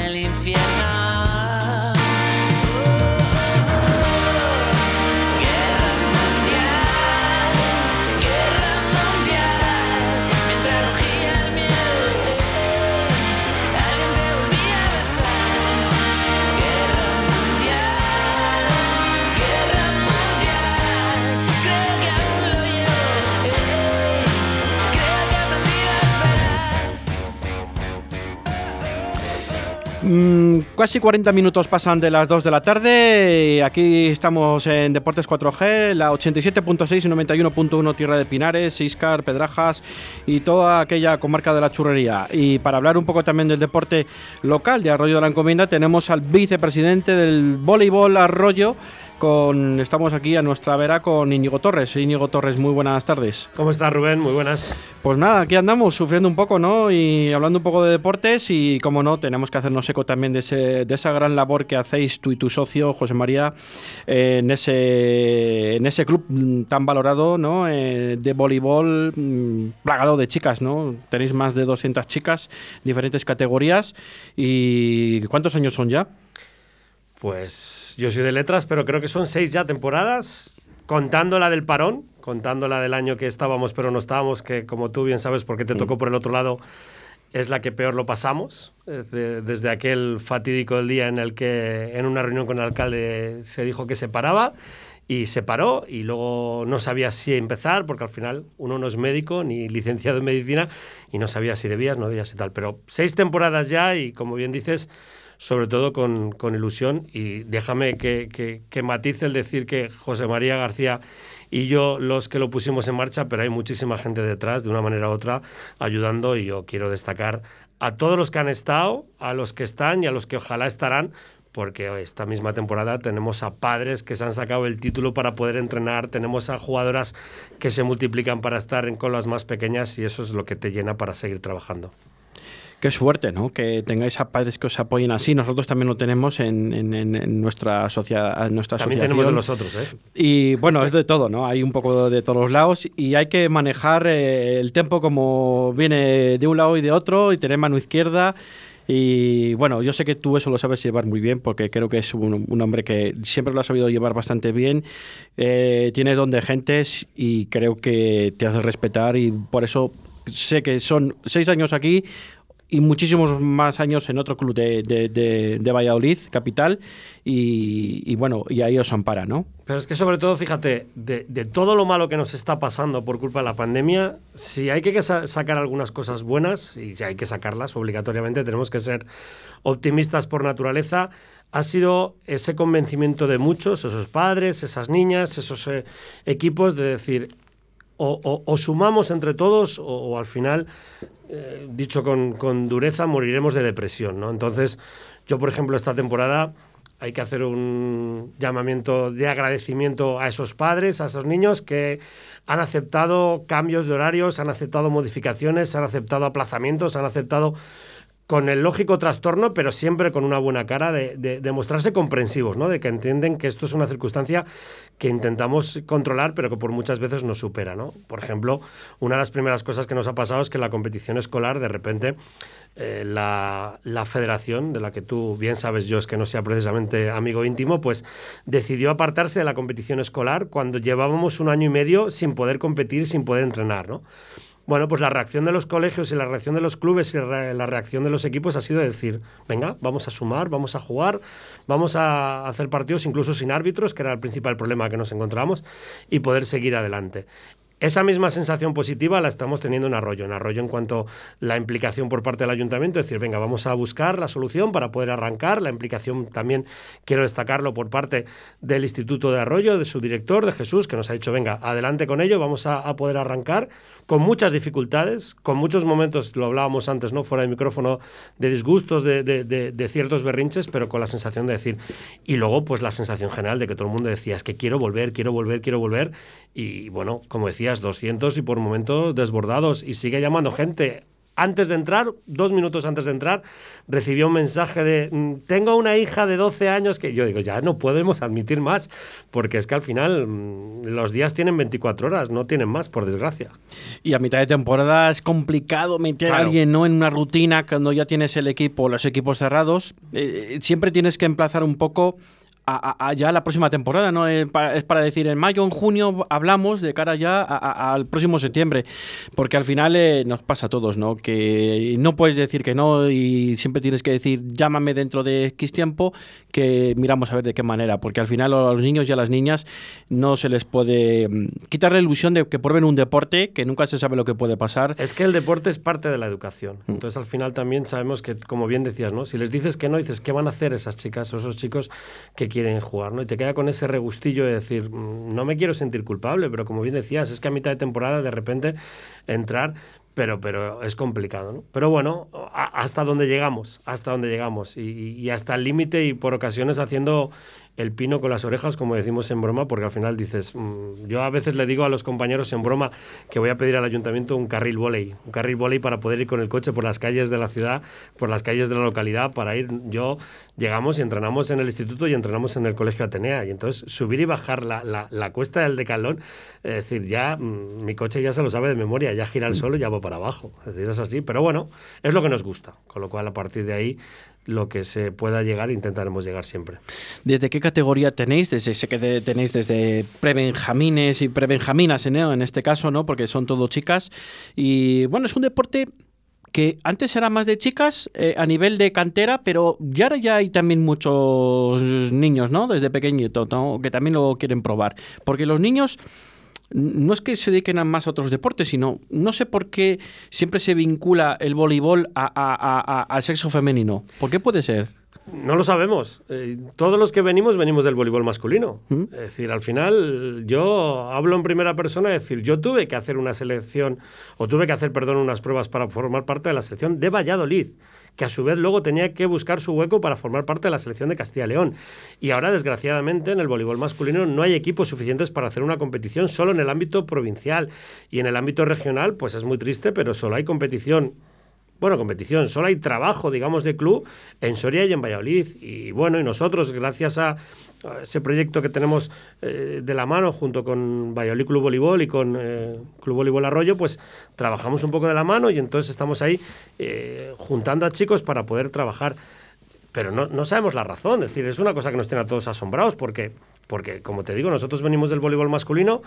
Mmm. Casi 40 minutos pasan de las 2 de la tarde. Aquí estamos en Deportes 4G, la 87.6 y 91.1 Tierra de Pinares, Iscar, Pedrajas y toda aquella comarca de la churrería. Y para hablar un poco también del deporte local de Arroyo de la Encomienda, tenemos al vicepresidente del voleibol Arroyo. Con, estamos aquí a nuestra vera con Íñigo Torres. Íñigo Torres, muy buenas tardes. ¿Cómo estás, Rubén? Muy buenas. Pues nada, aquí andamos sufriendo un poco, ¿no? Y hablando un poco de deportes y, como no, tenemos que hacernos eco también de, ese, de esa gran labor que hacéis tú y tu socio, José María, eh, en, ese, en ese club tan valorado, ¿no? Eh, de voleibol mm, plagado de chicas, ¿no? Tenéis más de 200 chicas, diferentes categorías. ¿Y cuántos años son ya? Pues yo soy de letras, pero creo que son seis ya temporadas, contando la del parón, contando la del año que estábamos, pero no estábamos, que como tú bien sabes, porque te tocó por el otro lado, es la que peor lo pasamos. eh, de- desde aquel fatídico día en el que en una reunión con el alcalde se dijo que se paraba y se paró y luego no sabía si empezar porque al final uno no es médico ni licenciado en medicina y no sabía si debías, no debías y tal. Pero seis temporadas ya y como bien dices, sobre todo con, con ilusión y déjame que, que, que matice el decir que José María García y yo los que lo pusimos en marcha, pero hay muchísima gente detrás, de una manera u otra, ayudando y yo quiero destacar a todos los que han estado, a los que están y a los que ojalá estarán, porque esta misma temporada tenemos a padres que se han sacado el título para poder entrenar, tenemos a jugadoras que se multiplican para estar en con las más pequeñas y eso es lo que te llena para seguir trabajando. Qué suerte, ¿no? Que tengáis a padres que os apoyen así. Nosotros también lo tenemos en, en- en- nuestra, asocia- en nuestra También asociación. tenemos de los otros, ¿eh? Y bueno, es de todo, ¿no? Hay un poco de todos los lados y hay que manejar eh, el tiempo como viene de un lado y de otro y tener mano izquierda. Y bueno, yo sé que tú eso lo sabes llevar muy bien porque creo que es un, un hombre que siempre lo ha sabido llevar bastante bien. Eh, tienes don de gentes y creo que te hace respetar y por eso sé que son seis años aquí y muchísimos más años en otro club de, de- de- Valladolid, capital, y, y bueno, y ahí os ampara, ¿no? Pero es que sobre todo, fíjate, de, todo lo malo que nos está pasando por culpa de la pandemia, si hay que sa- sacar algunas cosas buenas, y si hay que sacarlas obligatoriamente, tenemos que ser optimistas por naturaleza. ha sido ese convencimiento de muchos, esos padres, esas niñas, esos eh, equipos, de decir, o, sumamos entre todos o, al final, eh, dicho con, con, dureza, moriremos de depresión. ¿no? Entonces, yo, por ejemplo, esta temporada hay que hacer un llamamiento de agradecimiento a esos padres, a esos niños que han aceptado cambios de horarios, han aceptado modificaciones, han aceptado aplazamientos, han aceptado con el lógico trastorno, pero siempre con una buena cara de, mostrarse comprensivos, ¿no? de que entienden que esto es una circunstancia que intentamos controlar, pero que por muchas veces nos supera. ¿no? Por ejemplo, una de las primeras cosas que nos ha pasado es que la competición escolar, de repente, eh, la, la, federación, de la que tú bien sabes yo es que no sea precisamente amigo íntimo, pues decidió apartarse de la competición escolar cuando llevábamos un año y medio sin poder competir, sin poder entrenar. ¿no? Bueno, pues la reacción de los colegios y la reacción de los clubes y la reacción de los equipos ha sido decir, venga, vamos a sumar, vamos a jugar, vamos a hacer partidos incluso sin árbitros, que era el principal problema que nos encontramos, y poder seguir adelante. Esa misma sensación positiva la estamos teniendo en Arroyo. En Arroyo, en cuanto a la implicación por parte del ayuntamiento, es decir, venga, vamos a buscar la solución para poder arrancar. La implicación también, quiero destacarlo, por parte del Instituto de Arroyo, de su director, de Jesús, que nos ha dicho, venga, adelante con ello, vamos a poder arrancar con muchas dificultades, con muchos momentos, lo hablábamos antes, ¿no? Fuera de micrófono, de disgustos, de, de, ciertos berrinches, pero con la sensación de decir. Y luego, pues la sensación general de que todo el mundo decía, es que quiero volver, quiero volver, quiero volver. Y bueno, como decías, 200 y por momentos desbordados. Y sigue llamando gente antes de entrar, dos minutos antes de entrar, recibió un mensaje de, mm, tengo una hija de 12 años que yo digo, ya no podemos admitir más, porque es que al final mm, los días tienen 24 horas, no tienen más, por desgracia. Y a mitad de temporada es complicado meter a alguien ¿no? en una rutina cuando ya tienes el equipo, los equipos cerrados. Eh, siempre tienes que emplazar un poco a, ya la próxima temporada, ¿no? Es para, decir, en mayo, en junio hablamos de cara ya al próximo septiembre, porque al final eh, nos pasa a todos, ¿no? Que no puedes decir que no y siempre tienes que decir, llámame dentro de X tiempo, que miramos a ver de qué manera, porque al final a los niños y a las niñas no se les puede mm, quitar la ilusión de que prueben un deporte, que nunca se sabe lo que puede pasar. Es que el deporte es parte de la educación, mm. entonces al final también sabemos que, como bien decías, ¿no? Si les dices que no, dices, ¿qué van a hacer esas chicas o esos chicos que quieren jugar, ¿no? Y te queda con ese regustillo de decir, mm, no me quiero sentir culpable, pero como bien decías, es que a mitad de temporada de repente entrar, pero, pero es complicado, ¿no? Pero bueno, hasta donde llegamos, hasta donde llegamos, y, y hasta el límite y por ocasiones haciendo el pino con las orejas, como decimos en broma, porque al final dices, mm, yo a veces le digo a los compañeros en broma que voy a pedir al ayuntamiento un carril volei, un carril volei para poder ir con el coche por las calles de la ciudad, por las calles de la localidad, para ir, yo llegamos y entrenamos en el instituto y entrenamos en el colegio Atenea, y entonces subir y bajar la, la, cuesta del decalón, es decir, ya mm, mi coche ya se lo sabe de memoria, ya gira el solo y ya va para abajo, es decir, es así, pero bueno, es lo que nos gusta, con lo cual a partir de ahí lo que se pueda llegar intentaremos llegar siempre. ¿Desde qué categoría tenéis? Desde, sé que tenéis desde prebenjamines y prebenjaminas en este caso, ¿no? Porque son todo chicas. Y bueno, es un deporte que antes era más de chicas eh, a nivel de cantera, pero ya ahora ya hay también muchos niños, ¿no? Desde pequeñito, Que también lo quieren probar. Porque los niños no es que se dediquen a más a otros deportes, sino no sé por qué siempre se vincula el voleibol al sexo femenino. ¿Por qué puede ser? No lo sabemos. Eh, todos los que venimos venimos del voleibol masculino. ¿Mm? Es decir, al final yo hablo en primera persona, es decir, yo tuve que hacer una selección, o tuve que hacer, perdón, unas pruebas para formar parte de la selección de Valladolid que a su vez luego tenía que buscar su hueco para formar parte de la selección de Castilla y León. Y ahora, desgraciadamente, en el voleibol masculino no hay equipos suficientes para hacer una competición solo en el ámbito provincial. Y en el ámbito regional, pues es muy triste, pero solo hay competición bueno, competición, solo hay trabajo, digamos, de club en Soria y en Valladolid. Y bueno, y nosotros, gracias a ese proyecto que tenemos eh, de la mano junto con Valladolid Club Voleibol y con eh, Club Voleibol Arroyo, pues trabajamos un poco de la mano y entonces estamos ahí eh, juntando a chicos para poder trabajar. Pero no, no sabemos la razón, es decir, es una cosa que nos tiene a todos asombrados porque porque como te digo, nosotros venimos del voleibol masculino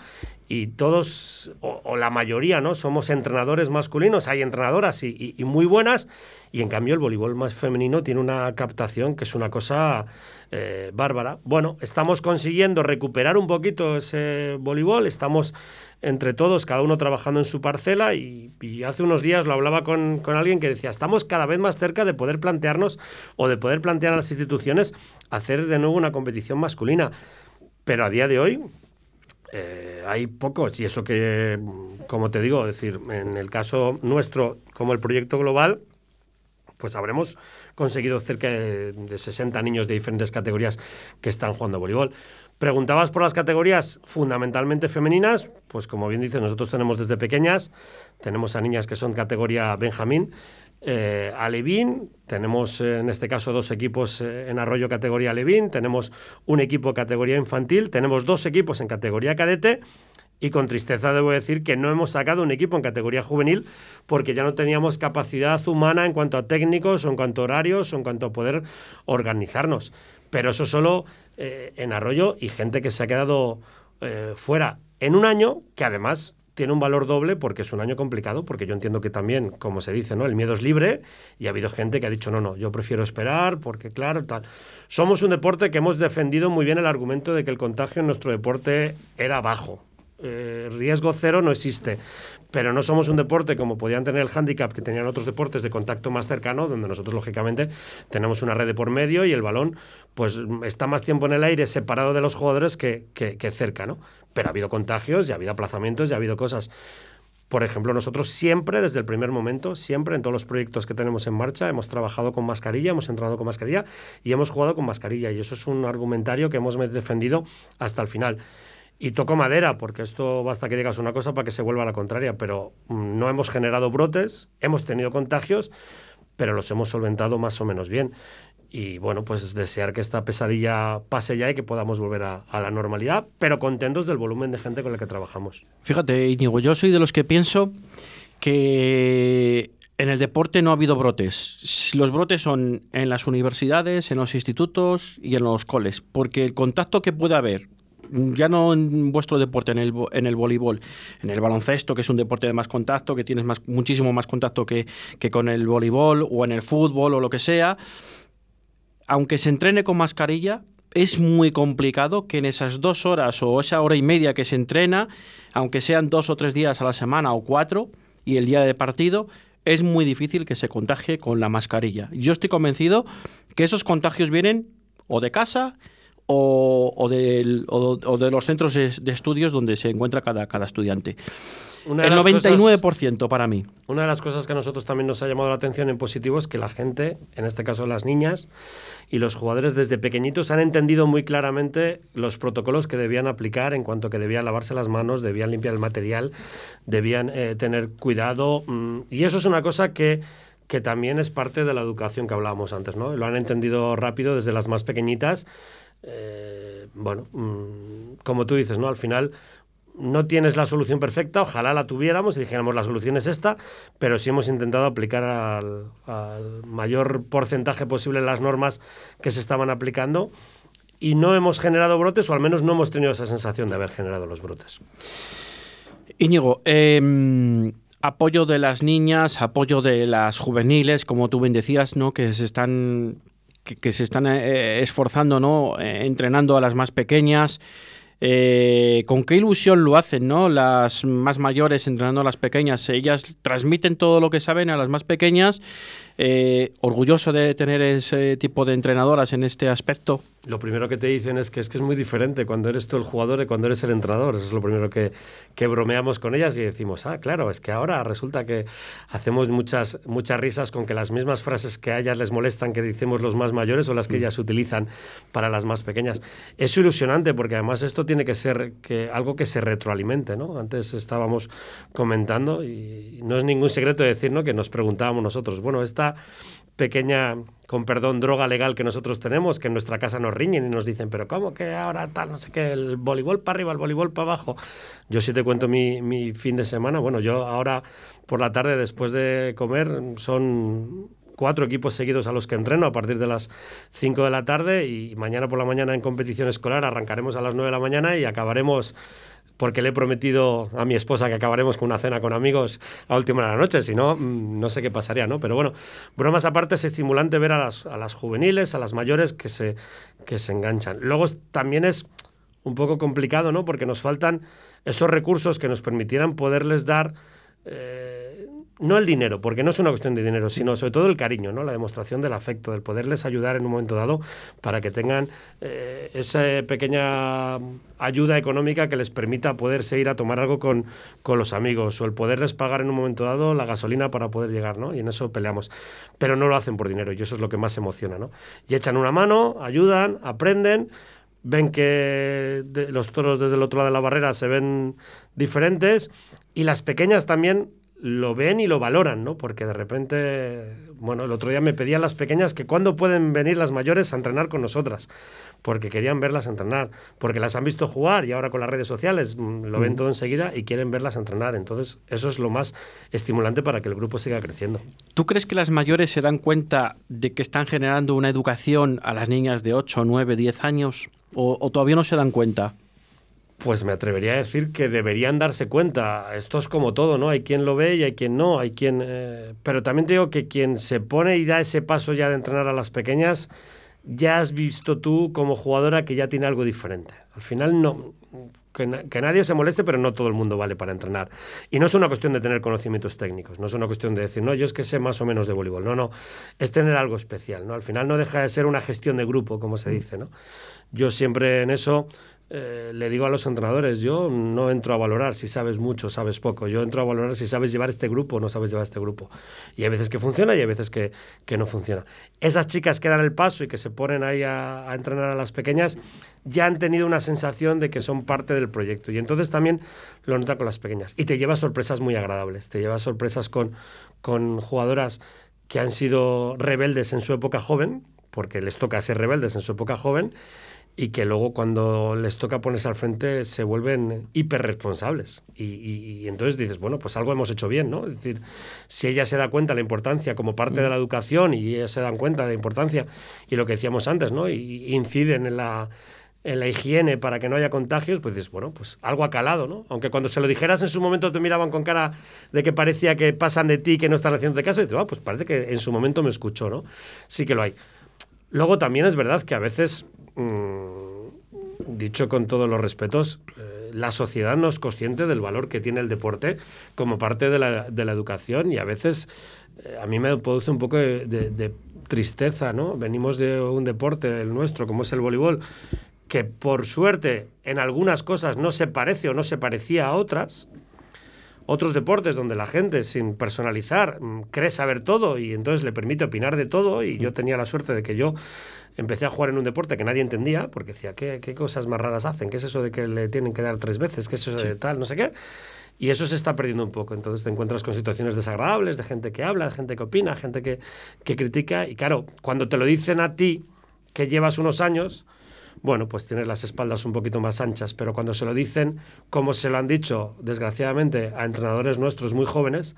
y todos, o, la mayoría, ¿no? Somos entrenadores masculinos, hay entrenadoras y, muy buenas, y en cambio el voleibol más femenino tiene una captación que es una cosa eh, bárbara. Bueno, estamos consiguiendo recuperar un poquito ese voleibol, estamos entre todos, cada uno trabajando en su parcela y, hace unos días lo hablaba con, con, alguien que decía, estamos cada vez más cerca de poder plantearnos o de poder plantear a las instituciones hacer de nuevo una competición masculina. Pero a día de hoy eh, hay pocos y eso que, como te digo, decir, en el caso nuestro, como el proyecto global, pues habremos conseguido cerca de 60 niños de diferentes categorías que están jugando voleibol. Preguntabas por las categorías fundamentalmente femeninas, pues como bien dices, nosotros tenemos desde pequeñas, tenemos a niñas que son categoría Benjamín, eh, Alevín, tenemos eh, en este caso dos equipos eh, en Arroyo categoría Alevín, tenemos un equipo categoría infantil, tenemos dos equipos en categoría cadete y con tristeza debo decir que no hemos sacado un equipo en categoría juvenil porque ya no teníamos capacidad humana en cuanto a técnicos o en cuanto a horarios o en cuanto a poder organizarnos. Pero eso solo eh, en Arroyo y gente que se ha quedado eh, fuera en un año que además tiene un valor doble porque es un año complicado, porque yo entiendo que también, como se dice, ¿no? El miedo es libre y ha habido gente que ha dicho, no, no, yo prefiero esperar porque, claro, tal. Somos un deporte que hemos defendido muy bien el argumento de que el contagio en nuestro deporte era bajo. Eh, riesgo cero no existe pero no somos un deporte como podían tener el handicap que tenían otros deportes de contacto más cercano, donde nosotros lógicamente tenemos una red de por medio y el balón pues está más tiempo en el aire separado de los jugadores que, que, cerca, ¿no? Pero ha habido contagios y ha habido aplazamientos y ha habido cosas. Por ejemplo, nosotros siempre, desde el primer momento, siempre en todos los proyectos que tenemos en marcha, hemos trabajado con mascarilla, hemos entrenado con mascarilla y hemos jugado con mascarilla. Y eso es un argumentario que hemos defendido hasta el final. Y toco madera, porque esto basta que digas una cosa para que se vuelva a la contraria, pero mm, no hemos generado brotes, hemos tenido contagios, pero los hemos solventado más o menos bien. Y bueno, pues desear que esta pesadilla pase ya y que podamos volver a, la normalidad, pero contentos del volumen de gente con el que trabajamos. Fíjate, Íñigo, yo soy de los que pienso que en el deporte no ha habido brotes. Los brotes son en las universidades, en los institutos y en los coles, porque el contacto que puede haber ya no en vuestro deporte, en el, en el voleibol, en el baloncesto, que es un deporte de más contacto, que tienes más, muchísimo más contacto que, que con el voleibol o en el fútbol o lo que sea, aunque se entrene con mascarilla, es muy complicado que en esas dos horas o esa hora y media que se entrena, aunque sean dos o tres días a la semana o cuatro, y el día de partido, es muy difícil que se contagie con la mascarilla. Yo estoy convencido que esos contagios vienen o de casa, o, o, de los centros de, estudios donde se encuentra cada, cada estudiante. el 99% para mí. Una de las cosas que a nosotros también nos ha llamado la atención en positivo es que la gente, en este caso las niñas y los jugadores desde pequeñitos han entendido muy claramente los protocolos que debían aplicar en cuanto que debían lavarse las manos, debían limpiar el material, debían eh, tener cuidado. Mm, y eso es una cosa que que también es parte de la educación que hablábamos antes, ¿no? Lo han entendido rápido desde las más pequeñitas eh, bueno, mm, como tú dices, ¿no? Al final no tienes la solución perfecta, ojalá la tuviéramos y dijéramos la solución es esta, pero sí hemos intentado aplicar al, mayor porcentaje posible las normas que se estaban aplicando y no hemos generado brotes o al menos no hemos tenido esa sensación de haber generado los brotes. Íñigo, em, apoyo de las niñas, apoyo de las juveniles, como tú bien decías, ¿no? que se están que, se están eh, esforzando, ¿no? Eh, entrenando a las más pequeñas. Eh, ¿Con qué ilusión lo hacen, no? Las más mayores entrenando a las pequeñas. Ellas transmiten todo lo que saben a las más pequeñas. orgulloso de tener ese tipo de entrenadoras en este aspecto lo primero que te dicen es que es que es muy diferente cuando eres tú el jugador y cuando eres el entrenador. Eso es lo primero que, que bromeamos con ellas y decimos, ah, claro, es que ahora resulta que hacemos muchas, muchas risas con que las mismas frases que a ellas les molestan que decimos los más mayores o las que mm. ellas utilizan para las más pequeñas. Es ilusionante porque además esto tiene que ser que, algo que se retroalimente, ¿no? Antes estábamos comentando y no es ningún secreto decir, ¿no? Que nos preguntábamos nosotros, bueno, esta pequeña, con perdón, droga legal que nosotros tenemos, que en nuestra casa nos riñen y nos dicen, pero ¿cómo que ahora tal, no sé qué, el voleibol para arriba, el voleibol para abajo? Yo sí te cuento mi, mi fin de semana, bueno, yo ahora por la tarde después de comer son cuatro equipos seguidos a los que entreno a partir de las 5 de la tarde y mañana por la mañana en competición escolar arrancaremos a las 9 de la mañana y acabaremos porque le he prometido a mi esposa que acabaremos con una cena con amigos a última hora de la noche, si no, mm, no sé qué pasaría, ¿no? Pero bueno, bromas aparte, es estimulante ver a las, a las juveniles, a las mayores que se, que se enganchan. Luego también es un poco complicado, ¿no? Porque nos faltan esos recursos que nos permitieran poderles dar... Eh, no el dinero, porque no es una cuestión de dinero, sino sobre todo el cariño, ¿no? la demostración del afecto, del poderles ayudar en un momento dado para que tengan eh, esa pequeña ayuda económica que les permita poderse ir a tomar algo con, con, los amigos o el poderles pagar en un momento dado la gasolina para poder llegar, ¿no? Y en eso peleamos. Pero no lo hacen por dinero y eso es lo que más emociona, ¿no? Y echan una mano, ayudan, aprenden ven que los toros desde el otro lado de la barrera se ven diferentes y las pequeñas también lo ven y lo valoran, ¿no? Porque de repente, bueno, el otro día me pedían las pequeñas que cuándo pueden venir las mayores a entrenar con nosotras, porque querían verlas entrenar, porque las han visto jugar y ahora con las redes sociales mm, lo ven todo enseguida y quieren verlas entrenar. Entonces, eso es lo más estimulante para que el grupo siga creciendo. ¿Tú crees que las mayores se dan cuenta de que están generando una educación a las niñas de 8, 9, 10 años? ¿O, o todavía no se dan cuenta? Pues me atrevería a decir que deberían darse cuenta. Esto es como todo, ¿no? Hay quien lo ve y hay quien no. Hay quien, eh, Pero también digo que quien se pone y da ese paso ya de entrenar a las pequeñas, ya has visto tú como jugadora que ya tiene algo diferente. Al final no. Que, que, nadie se moleste, pero no todo el mundo vale para entrenar. Y no es una cuestión de tener conocimientos técnicos, no es una cuestión de decir, no, yo es que sé más o menos de voleibol. No, no, es tener algo especial, ¿no? Al final no deja de ser una gestión de grupo, como se dice, ¿no? Yo siempre en eso eh, le digo a los entrenadores, yo no entro a valorar si sabes mucho, sabes poco, yo entro a valorar si sabes llevar este grupo o no sabes llevar este grupo. Y hay veces que funciona y hay veces que, no funciona. Esas chicas que dan el paso y que se ponen ahí a, entrenar a las pequeñas, ya han tenido una sensación de que son parte del proyecto. Y entonces también lo nota con las pequeñas. Y te lleva sorpresas muy agradables, te lleva sorpresas con, con jugadoras que han sido rebeldes en su época joven, porque les toca ser rebeldes en su época joven, y que luego cuando les toca ponerse al frente se vuelven hiperresponsables. Y, y, entonces dices, bueno, pues algo hemos hecho bien, ¿no? Es decir, si ella se da cuenta de la importancia como parte de la educación y ellas se dan cuenta de la importancia y lo que decíamos antes, ¿no? Y inciden en la, en la higiene para que no haya contagios, pues dices, bueno, pues algo ha calado, ¿no? Aunque cuando se lo dijeras en su momento te miraban con cara de que parecía que pasan de ti, que no están haciendo de caso, y dices, ah, pues parece que en su momento me escuchó, ¿no? Sí que lo hay. Luego también es verdad que a veces Mm, dicho con todos los respetos, eh, la sociedad no es consciente del valor que tiene el deporte como parte de la, de la educación y a veces eh, a mí me produce un poco de, tristeza, ¿no? Venimos de un deporte, el nuestro, como es el voleibol, que por suerte en algunas cosas no se parece o no se parecía a otras, otros deportes donde la gente, sin personalizar, mm, cree saber todo y entonces le permite opinar de todo. Y yo tenía la suerte de que yo empecé a jugar en un deporte que nadie entendía, porque decía, ¿qué, qué cosas más raras hacen? ¿Qué es eso de que le tienen que dar tres veces? ¿Qué es eso de tal? No sé qué. Y eso se está perdiendo un poco. Entonces te encuentras con situaciones desagradables de gente que habla, de gente que opina, gente que, que critica. Y claro, cuando te lo dicen a ti, que llevas unos años, bueno, pues tienes las espaldas un poquito más anchas, pero cuando se lo dicen, como se lo han dicho, desgraciadamente, a entrenadores nuestros muy jóvenes,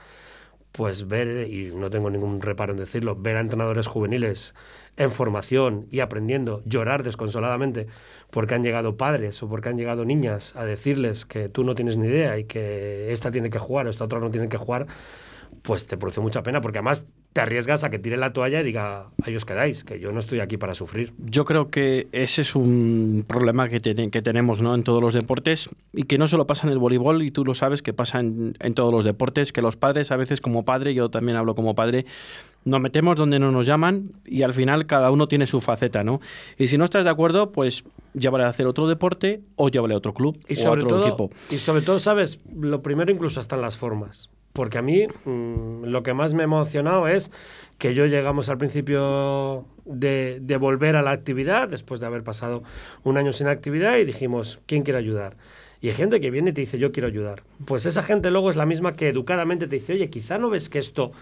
pues ver, y no tengo ningún reparo en decirlo, ver a entrenadores juveniles en formación y aprendiendo, llorar desconsoladamente porque han llegado padres o porque han llegado niñas a decirles que tú no tienes ni idea y que esta tiene que jugar o esta otra no tiene que jugar, pues te produce mucha pena, porque además te arriesgas a que tire la toalla y diga, ahí os quedáis, que yo no estoy aquí para sufrir. Yo creo que ese es un problema que, que tenemos ¿no? en todos los deportes y que no solo pasa en el voleibol, y tú lo sabes que pasa en, en todos los deportes, que los padres a veces como padre, yo también hablo como padre, nos metemos donde no nos llaman y al final cada uno tiene su faceta, ¿no? Y si no estás de acuerdo, pues llévale a hacer otro deporte o llévale a otro club y o sobre otro todo, equipo. Y sobre todo, ¿sabes? Lo primero incluso hasta en las formas. Porque a mí mmm, lo que más me ha emocionado es que yo llegamos al principio de, de, volver a la actividad, después de haber pasado un año sin actividad, y dijimos, ¿quién quiere ayudar? Y hay gente que viene y te dice, yo quiero ayudar. Pues esa gente luego es la misma que educadamente te dice, oye, quizá no ves que esto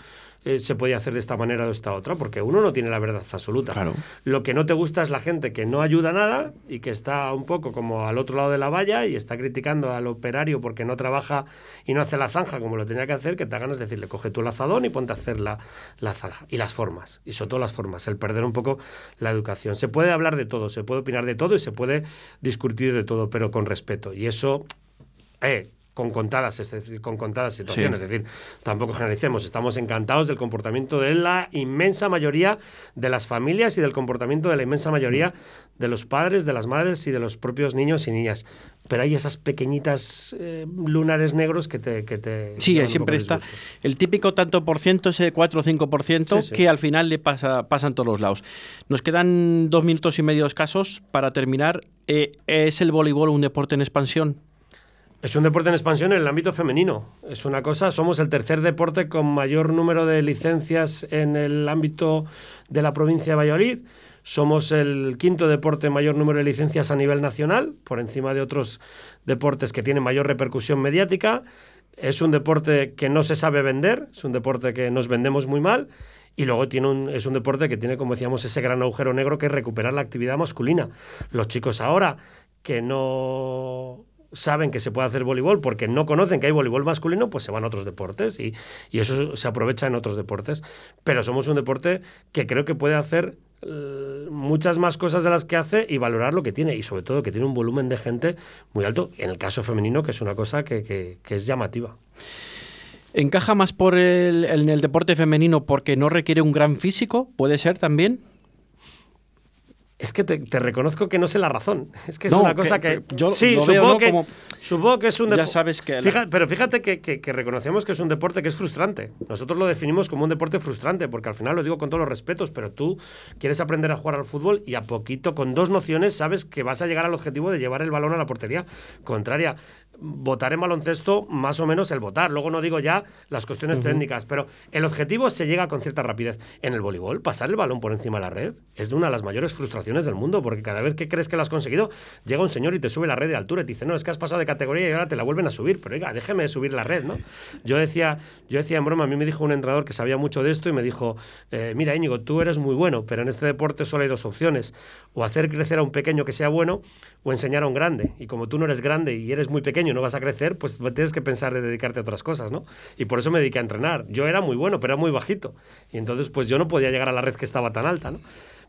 eh, se podía hacer de esta manera o de esta otra, porque uno no tiene la verdad absoluta. Claro. Lo que no te gusta es la gente que no ayuda nada y que está un poco como al otro lado de la valla y está criticando al operario porque no trabaja y no hace la zanja como lo tenía que hacer, que te hagan es decirle, coge tu lazadón y ponte a hacer la, la zanja. Y las formas, y sobre todo las formas, el perder un poco la educación. Se puede hablar de todo, se puede opinar de todo y se puede discutir de todo, pero con respeto. Y eso Eh, con contadas, es decir, con contadas situaciones. Es decir, tampoco generalicemos. Estamos encantados del comportamiento de la inmensa mayoría de las familias y del comportamiento de la inmensa mayoría de los padres, de las madres y de los propios niños y niñas. Pero hay esas pequeñitas eh, lunares negros que te... Que te sí, siempre está el típico tanto por ciento, ese 4 o 5%, Sí, sí. que al final le pasa, pasa en todos los lados. Nos quedan dos minutos y medio escasos para terminar. Eh, ¿Es el voleibol un deporte en expansión? Es un deporte en expansión en el ámbito femenino. Es una cosa, somos el tercer deporte con mayor número de licencias en el ámbito de la provincia de Valladolid. Somos el quinto deporte mayor número de licencias a nivel nacional, por encima de otros deportes que tienen mayor repercusión mediática. Es un deporte que no se sabe vender, es un deporte que nos vendemos muy mal. Y luego tiene un, es un deporte que tiene, como decíamos, ese gran agujero negro que es recuperar la actividad masculina. Los chicos ahora que no saben que se puede hacer voleibol porque no conocen que hay voleibol masculino, pues se van a otros deportes y, y eso se aprovecha en otros deportes. Pero somos un deporte que creo que puede hacer eh, muchas más cosas de las que hace y valorar lo que tiene y sobre todo que tiene un volumen de gente muy alto, en el caso femenino, que es una cosa que, que- es llamativa. ¿Encaja más por el, en el deporte femenino porque no requiere un gran físico? ¿Puede ser también? Es que te, te reconozco que no sé la razón. Es que es No, una cosa que- que. yo sí, lo supongo, veo, ¿no? que, Como- supongo que es un Ya depo- sabes que la- pero fíjate que, que- que reconocemos que es un deporte que es frustrante. Nosotros lo definimos como un deporte frustrante, porque al final lo digo con todos los respetos, pero tú quieres aprender a jugar al fútbol y a poquito, con dos nociones, sabes que vas a llegar al objetivo de llevar el balón a la portería contraria. Votar en baloncesto, más o menos el votar. Luego no digo ya las cuestiones técnicas, pero el objetivo se llega con cierta rapidez. En el voleibol, pasar el balón por encima de la red es una de las mayores frustraciones del mundo, porque cada vez que crees que lo has conseguido, llega un señor y te sube la red de altura y te dice, no, es que has pasado de categoría y ahora te la vuelven a subir, pero oiga, déjeme subir la red, ¿no? Yo decía, yo decía en broma, a mí me dijo un entrenador que sabía mucho de esto y me dijo, eh, mira Íñigo, tú eres muy bueno, pero en este deporte solo hay dos opciones, o hacer crecer a un pequeño que sea bueno, o enseñar a un grande. Y como tú no eres grande y eres muy pequeño no vas a crecer, pues tienes que pensar de dedicarte a otras cosas, ¿no? Y por eso me dediqué a entrenar. Yo era muy bueno, pero era muy bajito. Y entonces, pues yo no podía llegar a la red que estaba tan alta, ¿no?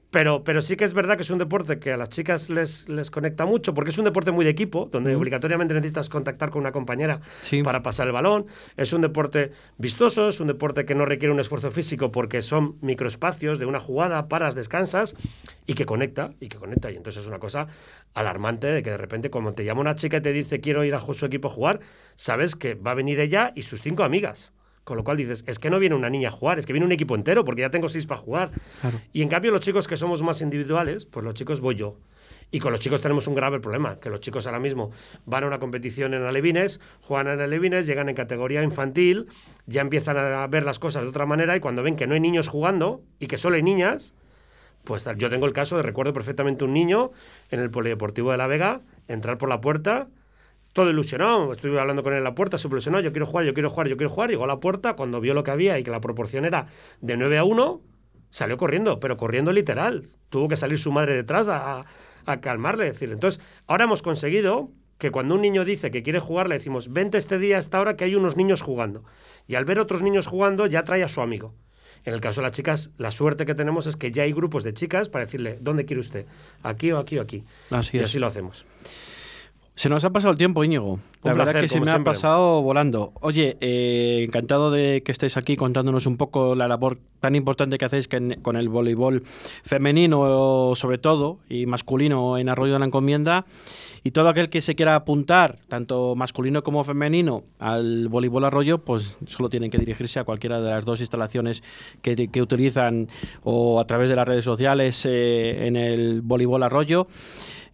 Pero, pero sí que es verdad que es un deporte que a las chicas les, les conecta mucho, porque es un deporte muy de equipo, donde obligatoriamente necesitas contactar con una compañera Sí. para pasar el balón. Es un deporte vistoso, es un deporte que no requiere un esfuerzo físico porque son microespacios de una jugada, paras, descansas y que conecta, y que conecta. Y entonces es una cosa alarmante de que de repente cuando te llama una chica y te dice quiero ir a su equipo a jugar, sabes que va a venir ella y sus cinco amigas. Con lo cual dices, es que no viene una niña a jugar, es que viene un equipo entero porque ya tengo seis para jugar. Claro. Y en cambio los chicos que somos más individuales, pues los chicos voy yo. Y con los chicos tenemos un grave problema, que los chicos ahora mismo van a una competición en alevines, juegan en alevines, llegan en categoría infantil, ya empiezan a ver las cosas de otra manera y cuando ven que no hay niños jugando y que solo hay niñas, pues yo tengo el caso de, recuerdo perfectamente un niño en el Polideportivo de La Vega, entrar por la puerta, todo ilusionado, estuve hablando con él en la puerta, súper ilusionado, yo quiero jugar, yo quiero jugar, yo quiero jugar, llegó a la puerta, cuando vio lo que había y que la proporción era de 9 a 1, salió corriendo, pero corriendo literal. Tuvo que salir su madre detrás a, a- a calmarle, decir. Entonces, ahora hemos conseguido que cuando un niño dice que quiere jugar, le decimos, vente este día a esta hora que hay unos niños jugando. Y al ver otros niños jugando, ya trae a su amigo. En el caso de las chicas, la suerte que tenemos es que ya hay grupos de chicas para decirle, ¿dónde quiere usted? ¿Aquí o aquí o aquí? Así y es. así lo hacemos. Se nos ha pasado el tiempo, Íñigo. La Un verdad placer, que se me siempre. ha pasado volando. Oye, eh, encantado de que estéis aquí contándonos un poco la labor tan importante que hacéis que en- con el voleibol femenino, sobre todo, y masculino en Arroyo de la Encomienda. Y todo aquel que se quiera apuntar, tanto masculino como femenino, al voleibol Arroyo, pues solo tienen que dirigirse a cualquiera de las dos instalaciones que, que utilizan o a través de las redes sociales eh, en el voleibol Arroyo.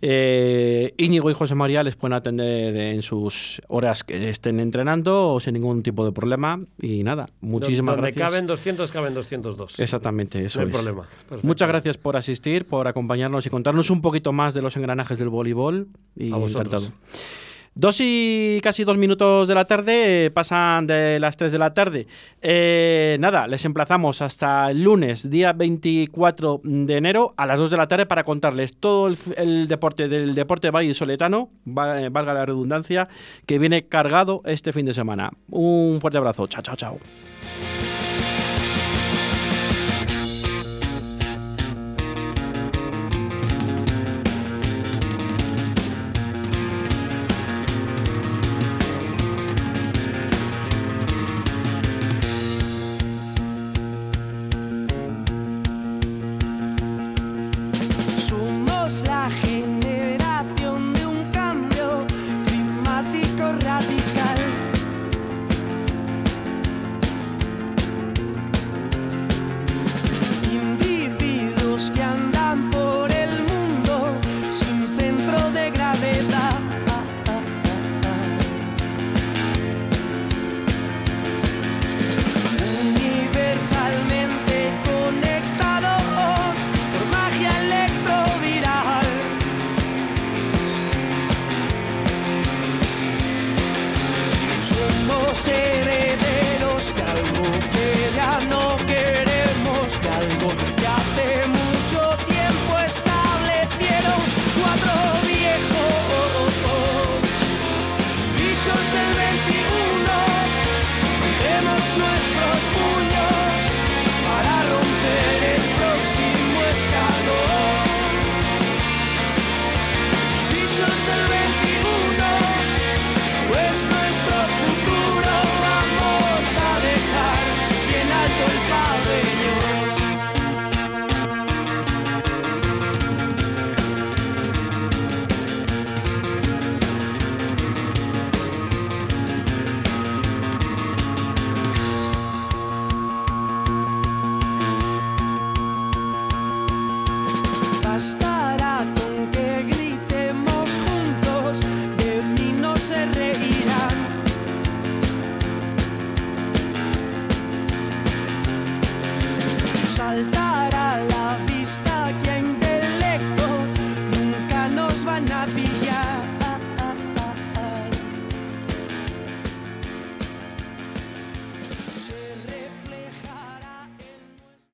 Eh, Íñigo y José María les pueden atender en sus horas que estén entrenando o sin ningún tipo de problema. Y nada, muchísimas Donde gracias. caben 200, caben 202. Exactamente, eso No hay es. problema. Perfecto. Muchas gracias por asistir, por acompañarnos y contarnos un poquito más de los engranajes del voleibol. Y A vosotros. encantado. Dos y casi dos minutos de la tarde, eh, pasan de las tres de la tarde. Eh, nada, les emplazamos hasta el lunes, día 24 de enero, a las 2 de la tarde para contarles todo el, deporte del deporte Valle Soletano, eh, valga la redundancia, que viene cargado este fin de semana. Un fuerte abrazo. Chao, chao, chao.